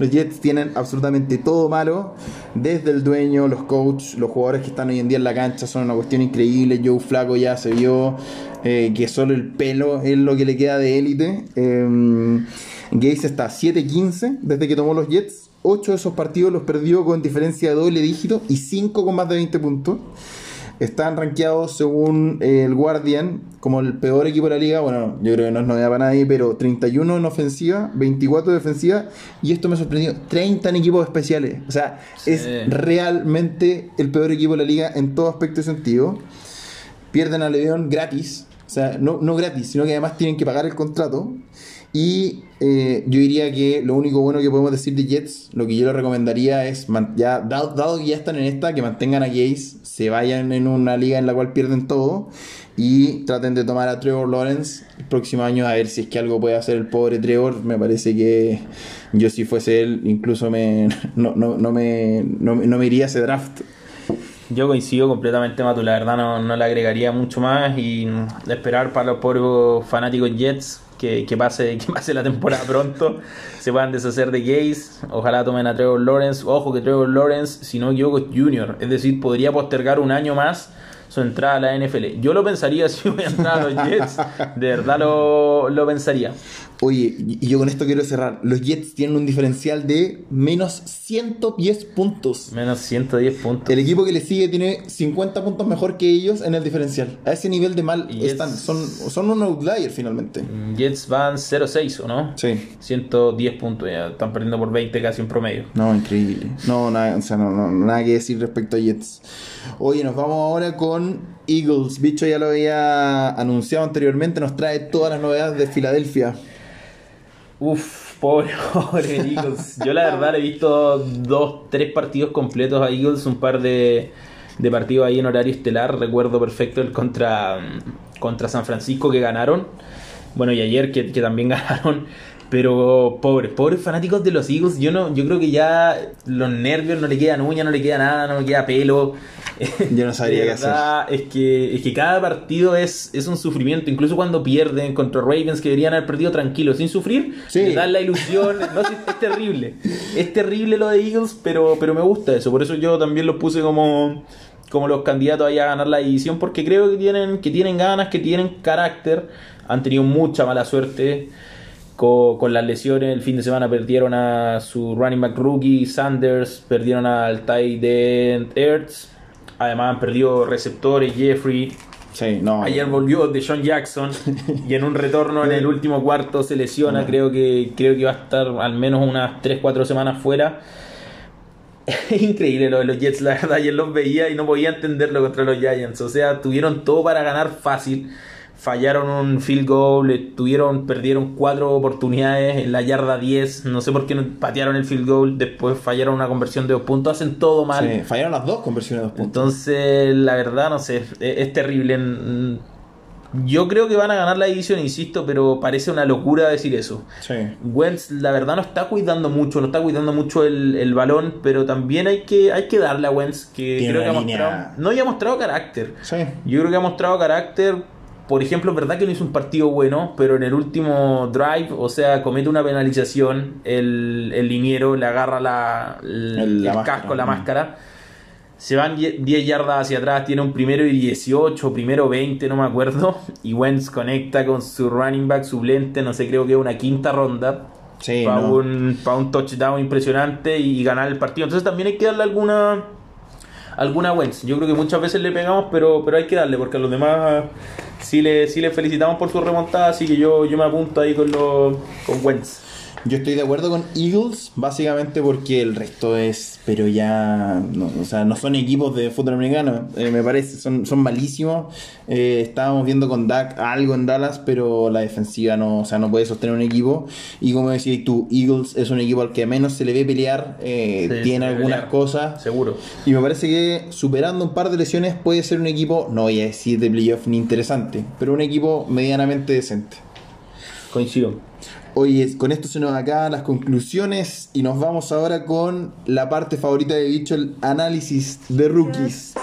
Los Jets tienen absolutamente todo malo, desde el dueño, los coaches, los jugadores que están hoy en día en la cancha son una cuestión increíble. Joe Flaco ya se vio eh, que solo el pelo es lo que le queda de élite. Eh, Gates está 7-15 desde que tomó los Jets. 8 de esos partidos los perdió con diferencia de doble dígito y 5 con más de 20 puntos. Están rankeados según eh, el Guardian como el peor equipo de la liga. Bueno, yo creo que no es novedad para nadie, pero 31 en ofensiva, 24 en defensiva. Y esto me sorprendió: 30 en equipos especiales. O sea, es realmente el peor equipo de la liga en todo aspecto y sentido. Pierden a León gratis. O sea, no, no gratis, sino que además tienen que pagar el contrato. Y eh, yo diría que lo único bueno que podemos decir de Jets, lo que yo le recomendaría es, ya, dado, que ya están en esta, que mantengan a Gaze, se vayan en una liga en la cual pierden todo y traten de tomar a Trevor Lawrence el próximo año a ver si es que algo puede hacer el pobre Trevor. Me parece que yo si fuese él, incluso me, no, no, no me, no, no me iría a ese draft. Yo coincido completamente, Matu. La verdad no, no le agregaría mucho más y esperar para los pobres fanáticos Jets que, pase, que pase la temporada pronto, se puedan deshacer de Gaze, ojalá tomen a Trevor Lawrence, ojo que Trevor Lawrence, si no equivoco, es Junior, es decir, podría postergar un año más su entrada a la NFL. Yo lo pensaría si voy a entrar a los Jets, de verdad lo, lo pensaría. Oye, y yo con esto quiero cerrar. Los Jets tienen un diferencial de menos 110 puntos. Menos 110 puntos. El equipo que le sigue tiene 50 puntos mejor que ellos en el diferencial. A ese nivel de mal están. Son, son un outlier finalmente. Mm, Jets van 0-6, ¿o no? Sí. 110 puntos. Ya están perdiendo por 20 casi en promedio. No, increíble. No, nada, o sea, no, nada que decir respecto a Jets. Oye, nos vamos ahora con Eagles. Bicho ya lo había anunciado anteriormente. Nos trae todas las novedades de Filadelfia. Uf, pobre, pobre Eagles. Yo la verdad he visto dos, tres partidos completos a Eagles, un par de, de partidos ahí en horario estelar. Recuerdo perfecto el contra, contra San Francisco que ganaron. Bueno, y ayer que, que también ganaron. Pero pobres, pobres fanáticos de los Eagles, yo no, yo creo que ya los nervios no le quedan uña, no le queda nada, no le queda pelo. Yo no sabría qué hacer. Es que, es que cada partido es, es un sufrimiento, incluso cuando pierden contra Ravens que deberían haber perdido tranquilos, sin sufrir, sí. dan la ilusión. no, es, terrible. Es terrible lo de Eagles, pero, pero me gusta eso. Por eso yo también los puse como, como los candidatos ahí a ganar la división, porque creo que tienen, que tienen ganas, que tienen carácter. Han tenido mucha mala suerte con, las lesiones. El fin de semana perdieron a su running back rookie Sanders, perdieron al tight end Ertz. Además han perdido receptores Jeffrey. Sí, no. Ayer volvió de John Jackson y en un retorno en el último cuarto se lesiona. Creo que creo que va a estar al menos unas 3-4 semanas fuera. Es increíble lo de los Jets, la verdad. Ayer los veía y no podía entenderlo contra los Giants. O sea, tuvieron todo para ganar fácil fallaron un field goal, tuvieron, perdieron cuatro oportunidades en la yarda 10, no sé por qué no patearon el field goal, después fallaron una conversión de dos puntos, hacen todo mal. Sí, fallaron las dos conversiones de dos puntos. Entonces, la verdad, no sé, es, terrible. Yo creo que van a ganar la división, insisto, pero parece una locura decir eso. Sí. Wentz, la verdad, no está cuidando mucho, no está cuidando mucho el, balón, pero también hay que, hay que darle a Wentz, que creo que ha mostrado. No, ya ha mostrado carácter. Sí. Yo creo que ha mostrado carácter. Por ejemplo, es verdad que no hizo un partido bueno, pero en el último drive, o sea, comete una penalización, el, el liniero le agarra la, el, casco, la máscara se van 10 yardas hacia atrás, tiene un primero y 18, primero 20, no me acuerdo. Y Wentz conecta con su running back suplente, no sé, creo que una quinta ronda. para, un, un touchdown impresionante y ganar el partido. Entonces también hay que darle alguna alguna Wentz. Yo creo que muchas veces le pegamos, pero, pero hay que darle, porque a los demás sí le, sí le felicitamos por su remontada, así que yo, yo me apunto ahí con, los, con Wentz. Yo estoy de acuerdo con Eagles, básicamente porque el resto es, pero ya, no, o sea, no son equipos de fútbol americano, eh, me parece, son, son malísimos. Eh, estábamos viendo con Dak algo en Dallas, pero la defensiva no, o sea, no puede sostener un equipo. Y como decías tú, Eagles es un equipo al que menos se le ve pelear, eh, tiene algunas cosas. Seguro. Y me parece que superando un par de lesiones puede ser un equipo, no voy a decir de playoff ni interesante, pero un equipo medianamente decente. Coincido. Oye, con esto se nos acaban las conclusiones y nos vamos ahora con la parte favorita de Bicho, el análisis de rookies.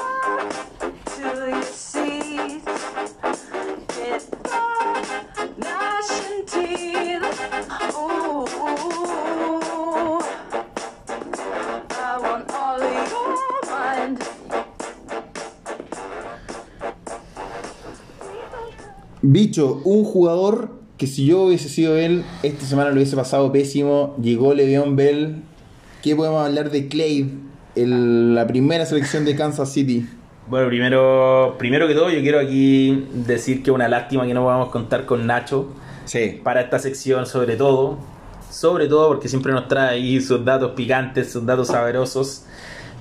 Bicho, un jugador que si yo hubiese sido él, esta semana lo hubiese pasado pésimo. Llegó Le'Veon Bell. ¿Qué podemos hablar de Clay? la primera selección de Kansas City. Bueno, primero, primero que todo, yo quiero aquí decir que es una lástima que no podamos contar con Nacho sí. para esta sección, sobre todo. Sobre todo porque siempre nos trae ahí sus datos picantes, sus datos sabrosos.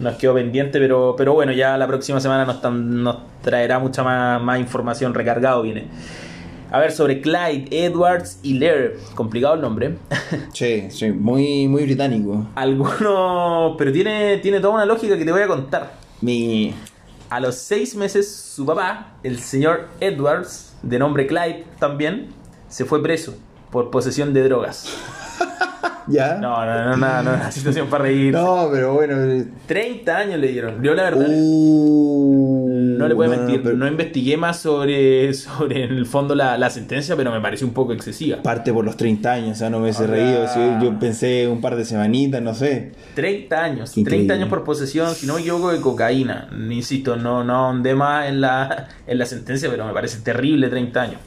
Nos quedó pendiente, pero, pero bueno, ya la próxima semana nos, nos traerá mucha más, más información recargado, viene. A ver, sobre Clyde Edwards y Lair. Complicado el nombre. Sí, sí, muy, muy británico. Algunos. Pero tiene, tiene toda una lógica que te voy a contar. Mi. A los seis meses, su papá, el señor Edwards, de nombre Clyde también, se fue preso por posesión de drogas. ¿Ya? No, no, no, no, no, una situación para reír. No, pero bueno. 30 eh. años le dieron. Yo la verdad. Uh, no le voy a mentir. No, investigué más sobre, sobre en el fondo la, sentencia, pero me pareció un poco excesiva. Parte por los 30 años, o sea, no me hubiese reído. Yo pensé un par de semanitas, no sé. 30 años. 30 años por posesión, si no me equivoco, de cocaína. Insisto, no, no ahondé más en la, en la sentencia, pero me parece terrible 30 años.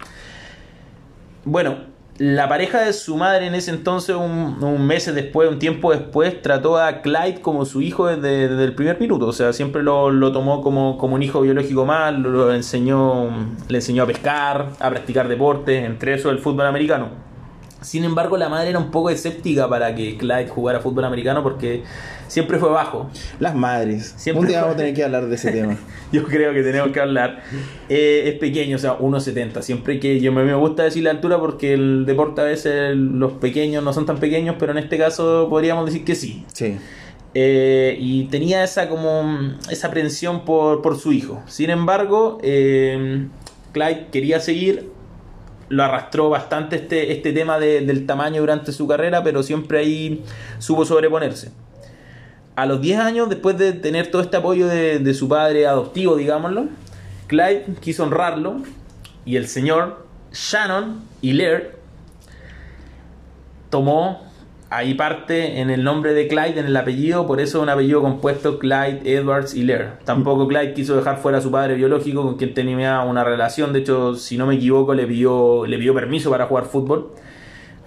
Bueno, la pareja de su madre en ese entonces, un, mes después, un tiempo después, trató a Clyde como su hijo desde, el primer minuto. O sea, siempre lo, tomó como, como, un hijo biológico más, lo, enseñó, le enseñó a pescar, a practicar deportes, entre eso el fútbol americano. Sin embargo, la madre era un poco escéptica para que Clyde jugara fútbol americano porque siempre fue bajo. Las madres. Siempre un día vamos a tener que hablar de ese tema. yo creo que tenemos que hablar. Eh, es pequeño, o sea, 1,70. Siempre que yo me, gusta decir la altura porque el deporte a veces los pequeños no son tan pequeños, pero en este caso podríamos decir que sí. Sí. Eh, y tenía esa como esa aprensión por, por su hijo. Sin embargo, eh, Clyde quería seguir lo arrastró bastante este, este tema del tamaño durante su carrera, pero siempre ahí supo sobreponerse. A los 10 años, después de tener todo este apoyo de, su padre adoptivo, digámoslo, Clyde quiso honrarlo y el señor Shannon Hilaire tomó ahí parte en el nombre de Clyde, en el apellido, por eso un apellido compuesto Clyde Edwards Hilaire. Tampoco Clyde quiso dejar fuera a su padre biológico con quien tenía una relación, de hecho, si no me equivoco, le pidió, le pidió permiso para jugar fútbol.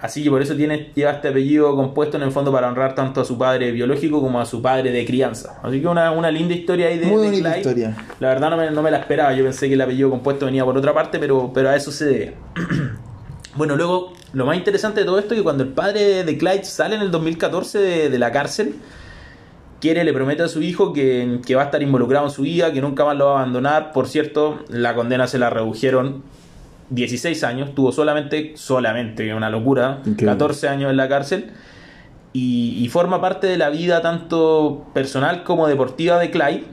Así que por eso tiene, lleva este apellido compuesto en el fondo para honrar tanto a su padre biológico como a su padre de crianza. Así que una, una linda historia ahí de, Muy Clyde. historia. La verdad no me, no me, la esperaba, yo pensé que el apellido compuesto venía por otra parte, pero, pero a eso se debe. bueno, luego lo más interesante de todo esto es que cuando el padre de Clyde sale en el 2014 de, la cárcel, quiere, le promete a su hijo que, va a estar involucrado en su vida, que nunca más lo va a abandonar. Por cierto, la condena se la redujeron 16 años, tuvo solamente, solamente, una locura, 14 años en la cárcel. Y, y, forma parte de la vida tanto personal como deportiva de Clyde.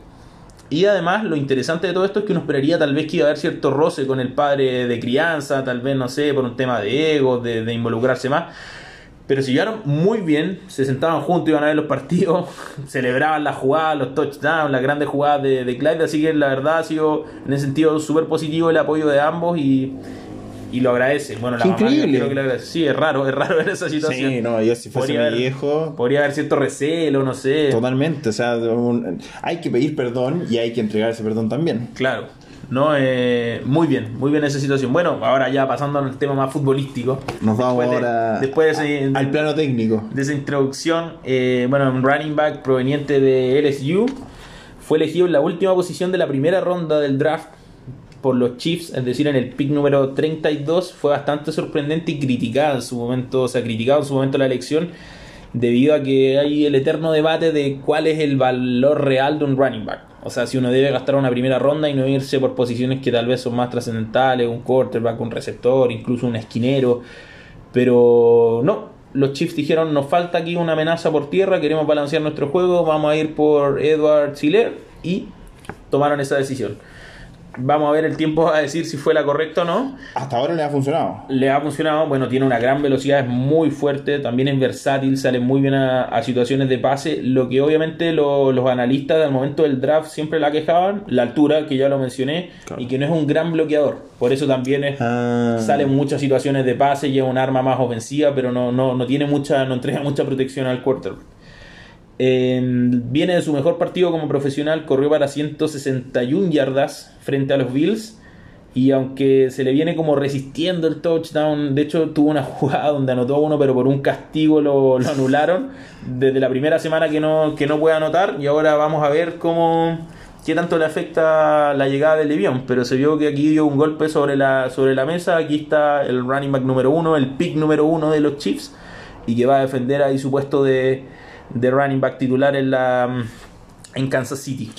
Y además, lo interesante de todo esto es que uno esperaría tal vez que iba a haber cierto roce con el padre de crianza, tal vez, no sé, por un tema de ego, de, involucrarse más. Pero se llevaron muy bien, se sentaban juntos, iban a ver los partidos, celebraban las jugadas, los touchdowns, las grandes jugadas de, de Clyde. Así que la verdad ha sido en ese sentido súper positivo el apoyo de ambos y, y lo agradece. Bueno, la increíble. creo que lo agradece. Sí, es raro, es raro ver esa situación. Sí, no, yo si fuese Podría mi haber- viejo. Podría haber cierto recelo, no sé. Totalmente, o sea, un- hay que pedir perdón y hay que entregar ese perdón también. Claro. No, eh, muy bien, muy bien esa situación. Bueno, ahora ya pasando al tema más futbolístico. Nos vamos Después de- ahora después de, ese- al plano técnico. de esa introducción, eh, bueno, un running back proveniente de LSU fue elegido en la última posición de la primera ronda del draft por los Chiefs, es decir, en el pick número 32, fue bastante sorprendente y criticada en su momento, o sea, criticado en su momento la elección, debido a que hay el eterno debate de cuál es el valor real de un running back. O sea, si uno debe gastar una primera ronda y no irse por posiciones que tal vez son más trascendentales, un quarterback, un receptor, incluso un esquinero. Pero no, los Chiefs dijeron, nos falta aquí una amenaza por tierra, queremos balancear nuestro juego, vamos a ir por Edward Siller y tomaron esa decisión. Vamos a ver el tiempo a decir si fue la correcta o no. Hasta ahora le ha funcionado. Le ha funcionado, bueno, tiene una gran velocidad, es muy fuerte, también es versátil, sale muy bien a, a situaciones de pase, lo que obviamente lo- los analistas al momento del draft siempre la quejaban, la altura, que ya lo mencioné, Claro. y que no es un gran bloqueador, por eso también es, Ah. sale en muchas situaciones de pase, lleva un arma más ofensiva, pero no, no, no tiene mucha, no entrega mucha protección al quarterback. Eh, viene de su mejor partido como profesional, corrió para 161 yardas frente a los Bills. Y aunque se le viene como resistiendo el touchdown, de hecho tuvo una jugada donde anotó uno, pero por un castigo lo, lo anularon. Desde la primera semana que no, que no puede anotar, y ahora vamos a ver cómo qué tanto le afecta la llegada de Levión. Pero se vio que aquí dio un golpe sobre la, sobre la mesa. Aquí está el running back número uno, el pick número uno de los Chiefs, y que va a defender ahí su puesto de, de running back titular en la en Kansas City.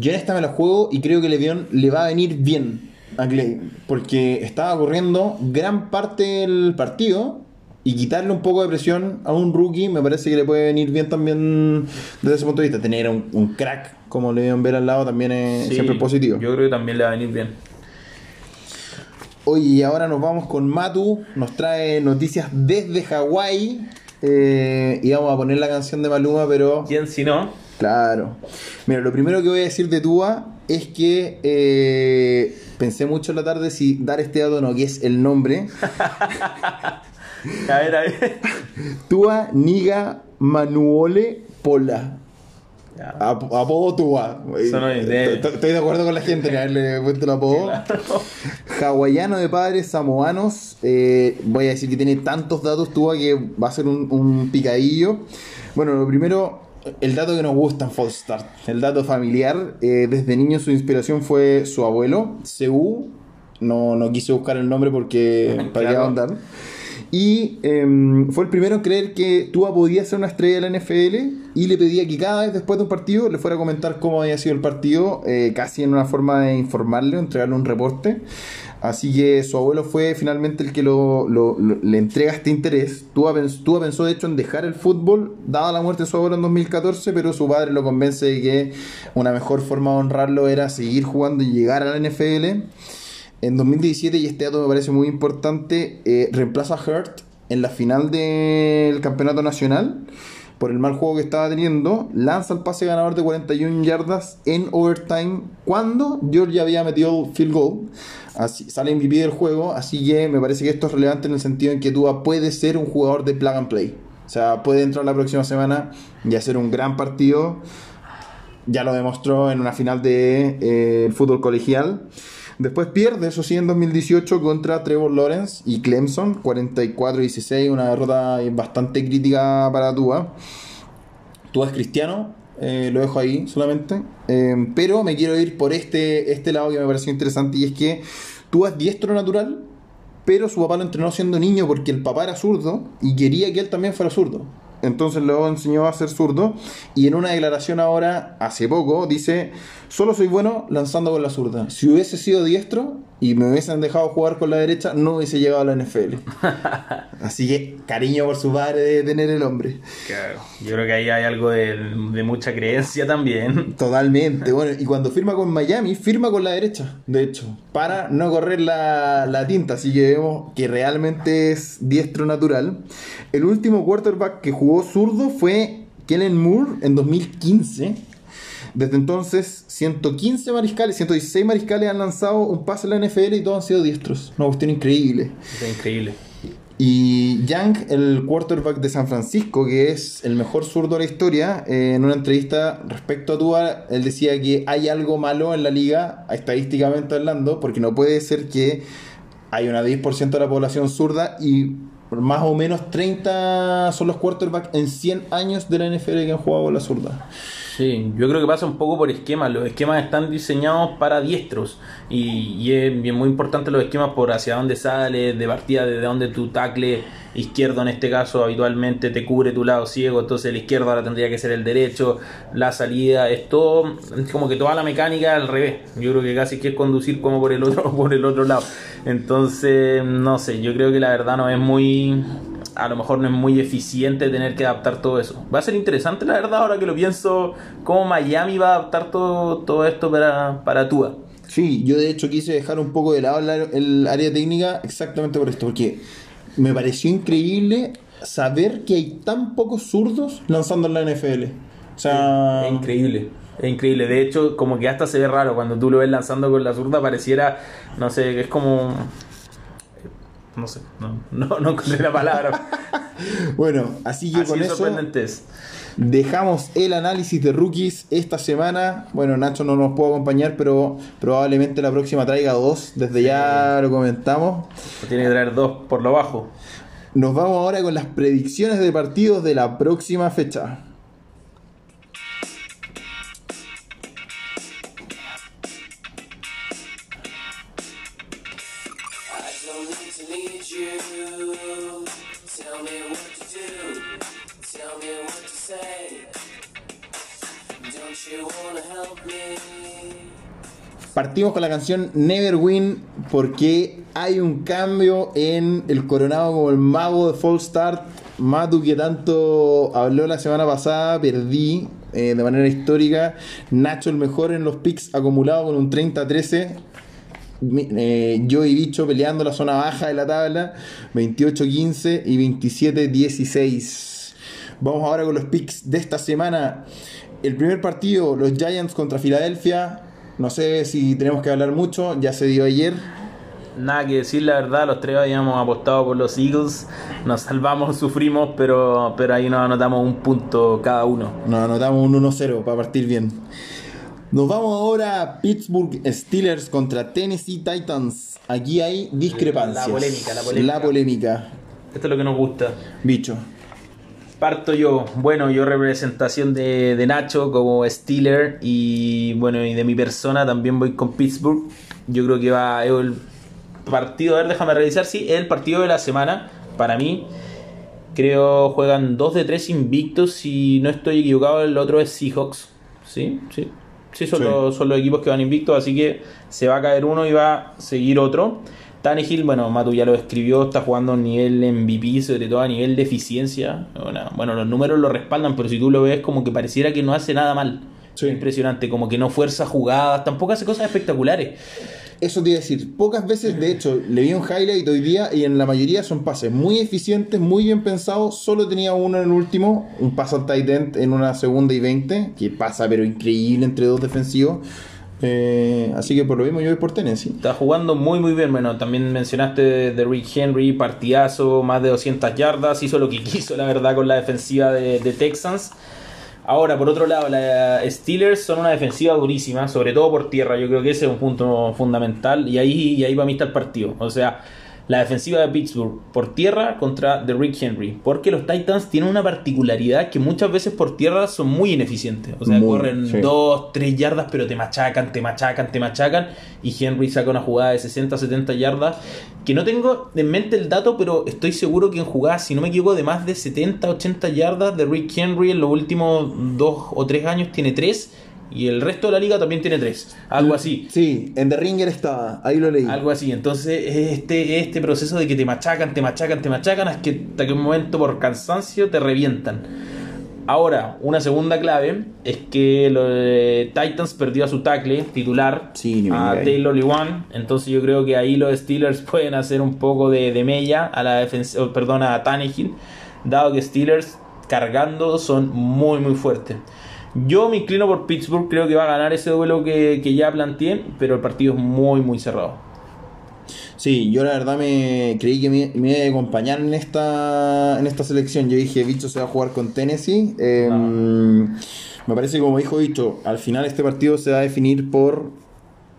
Yo en esta me la juego y creo que Levión le va a venir bien a Clay. Porque estaba corriendo gran parte del partido. Y quitarle un poco de presión a un rookie me parece que le puede venir bien también desde ese punto de vista. Tener un, un crack como Levión ver al lado también es Sí, siempre positivo. Yo creo que también le va a venir bien. Oye, y ahora nos vamos con Matu. Nos trae noticias desde Hawái. Eh, y vamos a poner la canción de Maluma, pero ¿Quién si no? Claro. Mira, lo primero que voy a decir de Tua es que eh, pensé mucho en la tarde si dar este dato o no, que es el nombre. A ver, a ver. Tua Niga Manuole Pola. Apodo de- Estoy de acuerdo con la gente en haberle puesto el apodo. Hawaiano de padres samoanos. eh, voy a decir que tiene tantos datos Tua que va a ser un, un picadillo. Bueno, lo primero, el dato que nos gusta en False Start. El dato familiar. eh, desde niño su inspiración fue su abuelo, Seu. No, no quise buscar el nombre porque para qué. Y em, fue el primero en creer que Tua podía ser una estrella de la NFL y le pedía que cada vez después de un partido le fuera a comentar cómo había sido el partido, eh, casi en una forma de informarle, o entregarle un reporte. Así que su abuelo fue finalmente el que lo, le entrega este interés. Tua, Tua pensó de hecho en dejar el fútbol, dada la muerte de su abuelo en 2014, pero su padre lo convence de que una mejor forma de honrarlo era seguir jugando y llegar a la NFL. En 2017, y este dato me parece muy importante, eh, reemplaza a Hurt en la final del campeonato nacional por el mal juego que estaba teniendo. Lanza el pase ganador de 41 yardas en overtime cuando Georgia había metido el field goal. Así, sale MVP del juego, así que me parece que esto es relevante en el sentido en que Tua puede ser un jugador de plug and play. O sea, puede entrar la próxima semana y hacer un gran partido ya lo demostró en una final de eh, fútbol colegial. Después pierde, eso sí, en 2018 contra Trevor Lawrence y Clemson, 44-16, una derrota bastante crítica para Tua. Tua es cristiano, eh, lo dejo ahí solamente. Eh, pero me quiero ir por este, este lado que me pareció interesante y es que Tua es diestro natural, pero su papá lo entrenó siendo niño porque el papá era zurdo y quería que él también fuera zurdo. entonces lo enseñó a ser zurdo. Y en una declaración ahora, hace poco, dice: Solo soy bueno lanzando con la zurda. Si hubiese sido diestro y me hubiesen dejado jugar con la derecha, no hubiese llegado a la NFL. Así que cariño por su padre de tener el hombre. Claro, yo creo que ahí hay algo de, mucha creencia también. Totalmente. Bueno, y cuando firma con Miami, firma con la derecha, de hecho, para no correr la, la tinta. Así que vemos que realmente es diestro natural. El último quarterback que jugó zurdo fue Kellen Moore en 2015 desde entonces, 115 mariscales, 116 mariscales han lanzado un pase en la NFL y todos han sido diestros. Una cuestión increíble. Es increíble. Y Young, el quarterback de San Francisco, que es el mejor zurdo de la historia, eh, en una entrevista respecto a Tua, él decía que hay algo malo en la liga, estadísticamente hablando, porque no puede ser que hay una 10% de la población zurda y más o menos 30 son los quarterbacks en 100 años de la NFL que han jugado la zurda. Sí, yo creo que pasa un poco por esquemas. Los esquemas están diseñados para diestros y, es bien muy importante los esquemas por hacia dónde sale, de partida desde dónde tu tackle izquierdo en este caso habitualmente te cubre tu lado ciego, entonces el izquierdo ahora tendría que ser el derecho, la salida, es todo, es como que toda la mecánica al revés. Yo creo que casi que es conducir como por el otro, por el otro lado. Entonces, no sé, yo creo que la verdad no es muy a lo mejor no es muy eficiente tener que adaptar todo eso. Va a ser interesante, la verdad, ahora que lo pienso, cómo Miami va a adaptar todo, todo esto para, para Tua. Sí, yo de hecho quise dejar un poco de lado el área técnica exactamente por esto, porque me pareció increíble saber que hay tan pocos zurdos lanzando en la NFL. O sea... Es increíble. Es increíble. De hecho, como que hasta se ve raro cuando tú lo ves lanzando con la zurda, pareciera, no sé, es como no sé, no, no, no encontré la palabra. bueno, así que con eso dejamos el análisis de rookies esta semana. Bueno, Nacho no nos puede acompañar, pero probablemente la próxima traiga dos. Desde ya lo comentamos. Tiene que traer dos por lo bajo. Nos vamos ahora con las predicciones de partidos de la próxima fecha. Partimos con la canción Never Win porque hay un cambio en el coronado como el mago de Fall Start. Matu que tanto habló la semana pasada, perdí eh, de manera histórica. Nacho el mejor en los picks acumulado con un 30-13. Eh, yo y Bicho peleando la zona baja de la tabla, 28-15 y 27-16. Vamos ahora con los picks de esta semana. El primer partido, los Giants contra Filadelfia. No sé si tenemos que hablar mucho, ya se dio ayer. Nada que decir, la verdad, los tres habíamos apostado por los Eagles, nos salvamos, sufrimos, pero, pero ahí nos anotamos un punto cada uno. Nos anotamos un 1-0 para partir bien. Nos vamos ahora a Pittsburgh Steelers contra Tennessee Titans. Aquí hay discrepancias. La polémica, la polémica. La polémica. Esto es lo que nos gusta. Bicho. Parto yo. Bueno, yo representación de, Nacho como Steeler y bueno, y de mi persona también voy con Pittsburgh. Yo creo que va el partido, a ver, déjame revisar, sí, el partido de la semana para mí. Creo juegan 2 de 3 invictos, si no estoy equivocado, el otro es Seahawks. Sí, sí. Sí, son, Los, son los equipos que van invictos, así que se va a caer uno y va a seguir otro. Tannehill, bueno, Matu ya lo escribió, está jugando a nivel MVP, sobre todo a nivel de eficiencia. Bueno, los números lo respaldan, pero si tú lo ves, como que pareciera que no hace nada mal. Impresionante, como que no fuerza jugadas, tampoco hace cosas espectaculares. Eso te iba a decir, pocas veces, de hecho, le vi un highlight hoy día y en la mayoría son pases muy eficientes, muy bien pensados. Solo tenía uno en el último, un paso al tight end en una segunda y 20, que pasa pero increíble entre dos defensivos. Eh, así que por lo mismo yo voy por Tennessee. Está jugando muy muy bien. Bueno, también mencionaste de Rick Henry, partidazo, más de 200 yardas. Hizo lo que quiso, la verdad, con la defensiva de, Texans. Ahora, por otro lado, la Steelers son una defensiva durísima, sobre todo por tierra. Yo creo que ese es un punto fundamental. Y ahí, y ahí para mí está el partido. O sea, la defensiva de Pittsburgh por tierra contra The Rick Henry. Porque los Titans tienen una particularidad que muchas veces por tierra son muy ineficientes. O sea, corren 2, 3 yardas, pero te machacan, te machacan, te machacan. Y Henry saca una jugada de 60, 70 yardas. Que no tengo en mente el dato, pero estoy seguro que en jugadas, si no me equivoco, de más de 70, 80 yardas de Rick Henry en los últimos 2 o 3 años tiene 3 y el resto de la liga también tiene tres. Algo así. Sí, en The Ringer está, ahí lo leí. Algo así. Entonces, este, este proceso de que te machacan, te machacan, te machacan, hasta que, hasta que un momento por cansancio te revientan. Ahora, una segunda clave es que los Titans perdió a su tackle titular a Taylor Lewan. Entonces yo creo que ahí los Steelers pueden hacer un poco de, de mella a la defensa, oh, perdón, a Tannehill, dado que Steelers cargando son muy muy fuertes. Yo me inclino por Pittsburgh, creo que va a ganar ese duelo que, ya planteé, pero el partido es muy, muy cerrado. Sí, yo la verdad me creí que me, iba a acompañar en esta, en esta selección. Yo dije, Bicho se va a jugar con Tennessee. Em, me parece, como dijo Bicho, al final este partido se va a definir por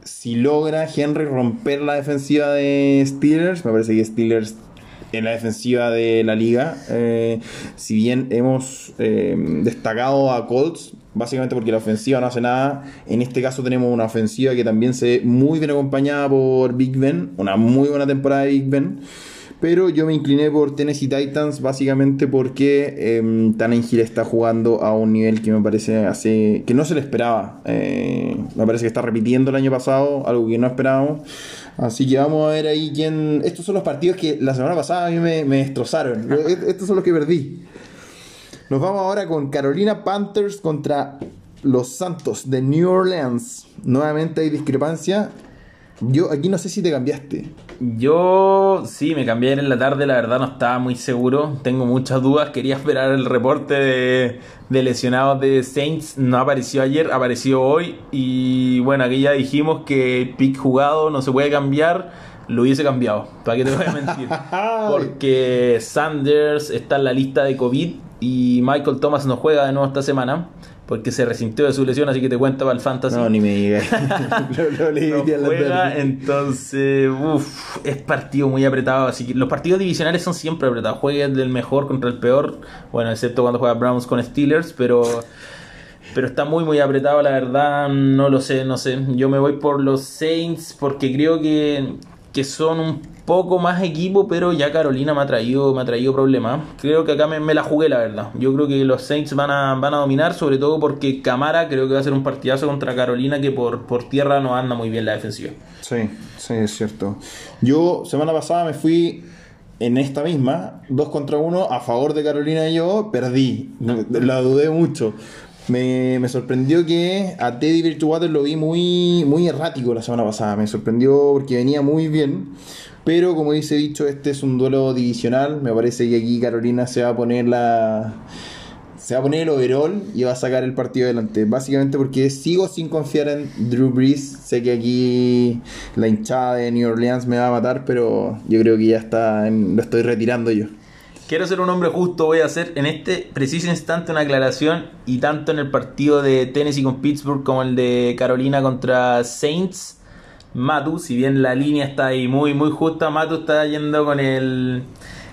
si logra Henry romper la defensiva de Steelers. Me parece que Steelers en la defensiva de la liga. Eh, si bien hemos em, destacado a Colts, básicamente porque la ofensiva no hace nada. En este caso tenemos una ofensiva que también se ve muy bien acompañada por Big Ben, una muy buena temporada de Big Ben. Pero yo me incliné por Tennessee Titans básicamente porque eh, Tannehill está jugando a un nivel que me parece hace que no se le esperaba. Eh, me parece que está repitiendo el año pasado, algo que no esperábamos. Así que vamos a ver ahí quién... Estos son los partidos que la semana pasada a mí me, me destrozaron. Estos son los que perdí. Nos vamos ahora con Carolina Panthers contra los Santos de New Orleans. Nuevamente hay discrepancia. Yo aquí no sé si te cambiaste. Yo sí, me cambié en la tarde, la verdad no estaba muy seguro. Tengo muchas dudas. Quería esperar el reporte de, lesionados de Saints. No apareció ayer, apareció hoy. Y bueno, aquí ya dijimos que pick jugado no se puede cambiar lo hubiese cambiado. ¿Para qué te voy a mentir? Porque Sanders está en la lista de COVID y Michael Thomas no juega de nuevo esta semana porque se resintió de su lesión, así que te cuento para el fantasy. No, ni me digas. lo, juega, entonces, uff, es partido muy apretado. Así que los partidos divisionales son siempre apretados. Juega del mejor contra el peor, bueno, excepto cuando juega Browns con Steelers, pero pero está muy muy apretado, la verdad, no lo sé, no sé. Yo me voy por los Saints porque creo que que son un poco más equipo, pero ya Carolina me ha traído, me ha traído problemas. Creo que acá me, la jugué, la verdad. Yo creo que los Saints van a, van a dominar, sobre todo porque Camara creo que va a ser un partidazo contra Carolina que por, por tierra no anda muy bien la defensiva. Sí, sí, es cierto. Yo, semana pasada me fui en esta misma, dos contra uno, a favor de Carolina y yo, perdí. La dudé mucho. Me, sorprendió que a Teddy Bridgewater lo vi muy, muy errático la semana pasada. Me sorprendió porque venía muy bien. Pero como dice dicho, este es un duelo divisional. Me parece que aquí Carolina se va a poner la. Se va a poner el overall y va a sacar el partido adelante. Básicamente porque sigo sin confiar en Drew Brees. Sé que aquí la hinchada de New Orleans me va a matar, pero yo creo que ya está. lo estoy retirando yo. Quiero ser un hombre justo, voy a hacer en este preciso instante una aclaración y tanto en el partido de Tennessee con Pittsburgh como el de Carolina contra Saints, Matu, si bien la línea está ahí muy muy justa, Matu está yendo con el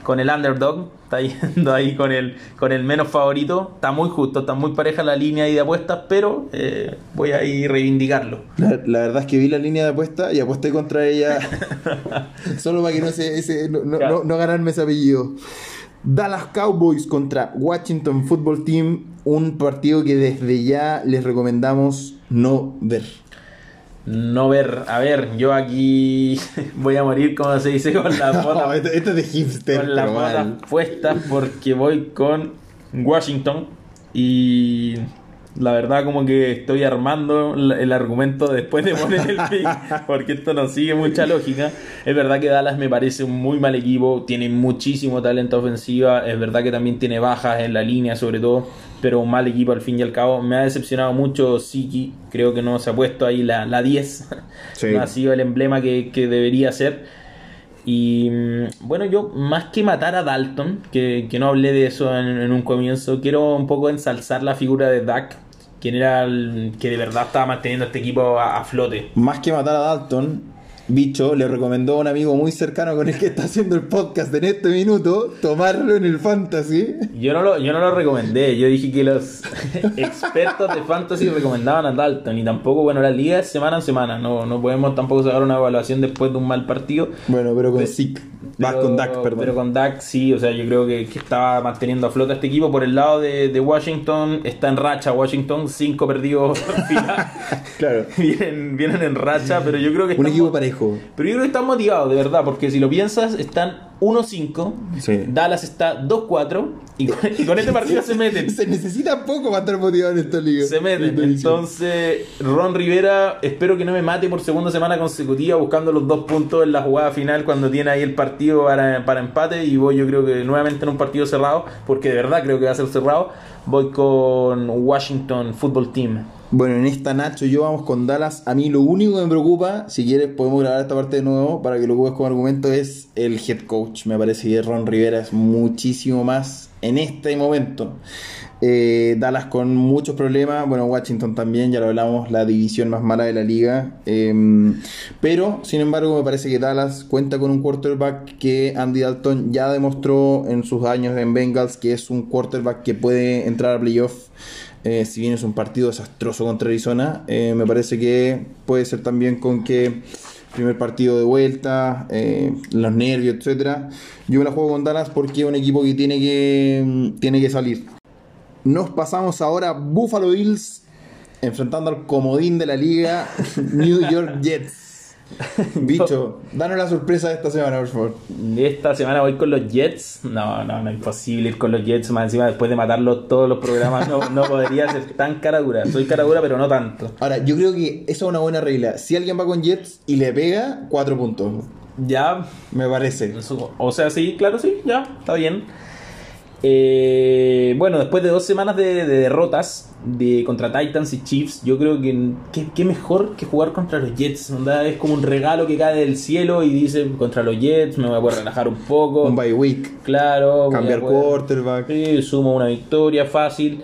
con el underdog, está yendo ahí con el con el menos favorito, está muy justo, está muy pareja la línea ahí de apuestas, pero eh, voy a ir reivindicarlo. La, verdad es que vi la línea de apuestas y aposté contra ella solo para que no se no, no, no ganarme ese apellido. Dallas Cowboys contra Washington Football Team, un partido que desde ya les recomendamos no ver. No ver, a ver, yo aquí voy a morir, como se dice, con la botas. esto, es de hipster. Con las botas puestas porque voy con Washington y la verdad como que estoy armando el argumento después de poner el pick, porque esto no sigue mucha lógica. Es verdad que Dallas me parece un muy mal equipo, tiene muchísimo talento ofensiva, es verdad que también tiene bajas en la línea sobre todo, pero un mal equipo al fin y al cabo. Me ha decepcionado mucho Siki, creo que no se ha puesto ahí la, la 10, no ha sido el emblema que, debería ser. Y mm, bueno, yo más que matar a Dalton, que, no hablé de eso en, en, un comienzo, quiero un poco ensalzar la figura de Dak, quien era el que de verdad estaba manteniendo este equipo a, flote. Más que matar a Dalton, Bicho le recomendó a un amigo muy cercano con el que está haciendo el podcast en este minuto tomarlo en el fantasy. Yo no lo, yo no lo recomendé, yo dije que los expertos de fantasy recomendaban a Dalton y tampoco, bueno, la liga es semana en semana, no, no podemos tampoco sacar una evaluación después de un mal partido. Bueno, pero con Zeke, pero, con Dak, perdón. Pero con Dak sí, o sea, yo creo que, que estaba manteniendo a flota este equipo. Por el lado de, de Washington, está en racha Washington, cinco perdidos claro. Vienen, vienen en racha, pero yo creo que... Un equipo parejo. Pero yo creo que están motivados, de verdad, porque si lo piensas, están 1-5, Dallas está 2-4 y, con, este partido se meten. Se necesita poco para estar motivado en esta liga. Se meten. Entonces, Ron Rivera, espero que no me mate por segunda semana consecutiva buscando los dos puntos en la jugada final cuando tiene ahí el partido para, para empate y voy yo creo que nuevamente en un partido cerrado, porque de verdad creo que va a ser cerrado, voy con Washington Football Team. Bueno, en esta Nacho yo vamos con Dallas. A mí lo único que me preocupa, si quieres podemos grabar esta parte de nuevo para que lo ocupes como argumento, es el head coach. Me parece que Ron Rivera es muchísimo más en este momento. Eh, Dallas con muchos problemas, bueno, Washington también, ya lo hablamos, la división más mala de la liga. Em, pero, sin embargo, me parece que Dallas cuenta con un quarterback que Andy Dalton ya demostró en sus años en Bengals que es un quarterback que puede entrar a playoff. Eh, si bien es un partido desastroso contra Arizona, eh, me parece que puede ser también con que primer partido de vuelta, eh, los nervios, etcétera. Yo me la juego con Dallas porque es un equipo que tiene que, mm, tiene que salir. Nos pasamos ahora a Buffalo Bills enfrentando al comodín de la liga New York Jets. Bicho, danos la sorpresa de esta semana, por favor. Esta semana voy con los Jets. No, no, no es imposible ir con los Jets. Más encima, después de matarlos todos los programas, no, no podría ser tan cara dura. Soy cara dura, pero no tanto. Ahora, yo creo que eso es una buena regla. Si alguien va con Jets y le pega, cuatro puntos. Ya. Me parece. O sea, sí, claro, sí, ya, está bien. Eh, bueno, después de dos semanas de, derrotas de, contra Titans y Chiefs, yo creo que qué mejor que jugar contra los Jets. Es como un regalo que cae del cielo y dice contra los Jets me voy a poder relajar un poco. Un bye week. Claro. Cambiar quarterback. Sí, sumo una victoria fácil.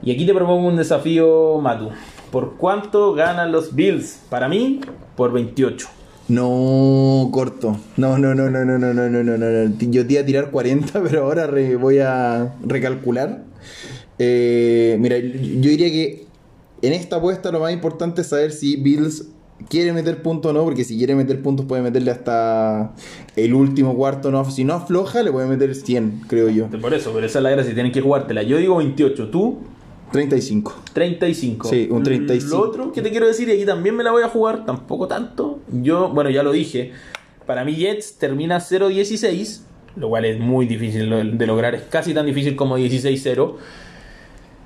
Y aquí te propongo un desafío, Matu. ¿Por cuánto ganan los Bills? Para mí, por 28. No, corto. No, no, no, no, no, no, no, no, no, no. Yo te iba a tirar 40, pero ahora voy a recalcular. Eh, mira, yo diría que en esta apuesta lo más importante es saber si Bills quiere meter puntos o no, porque si quiere meter puntos puede meterle hasta el último cuarto. No, si no afloja, le puede meter 100, creo yo. Por eso, pero esa es la gracia, tienen que jugártela. Yo digo 28, ¿tú? 35. 35. Sí, un 35. Lo otro que te quiero decir, y aquí también me la voy a jugar, tampoco tanto. Yo, bueno, ya lo dije. Para mí Jets termina 0-16, lo cual es muy difícil de lograr, es casi tan difícil como 16-0.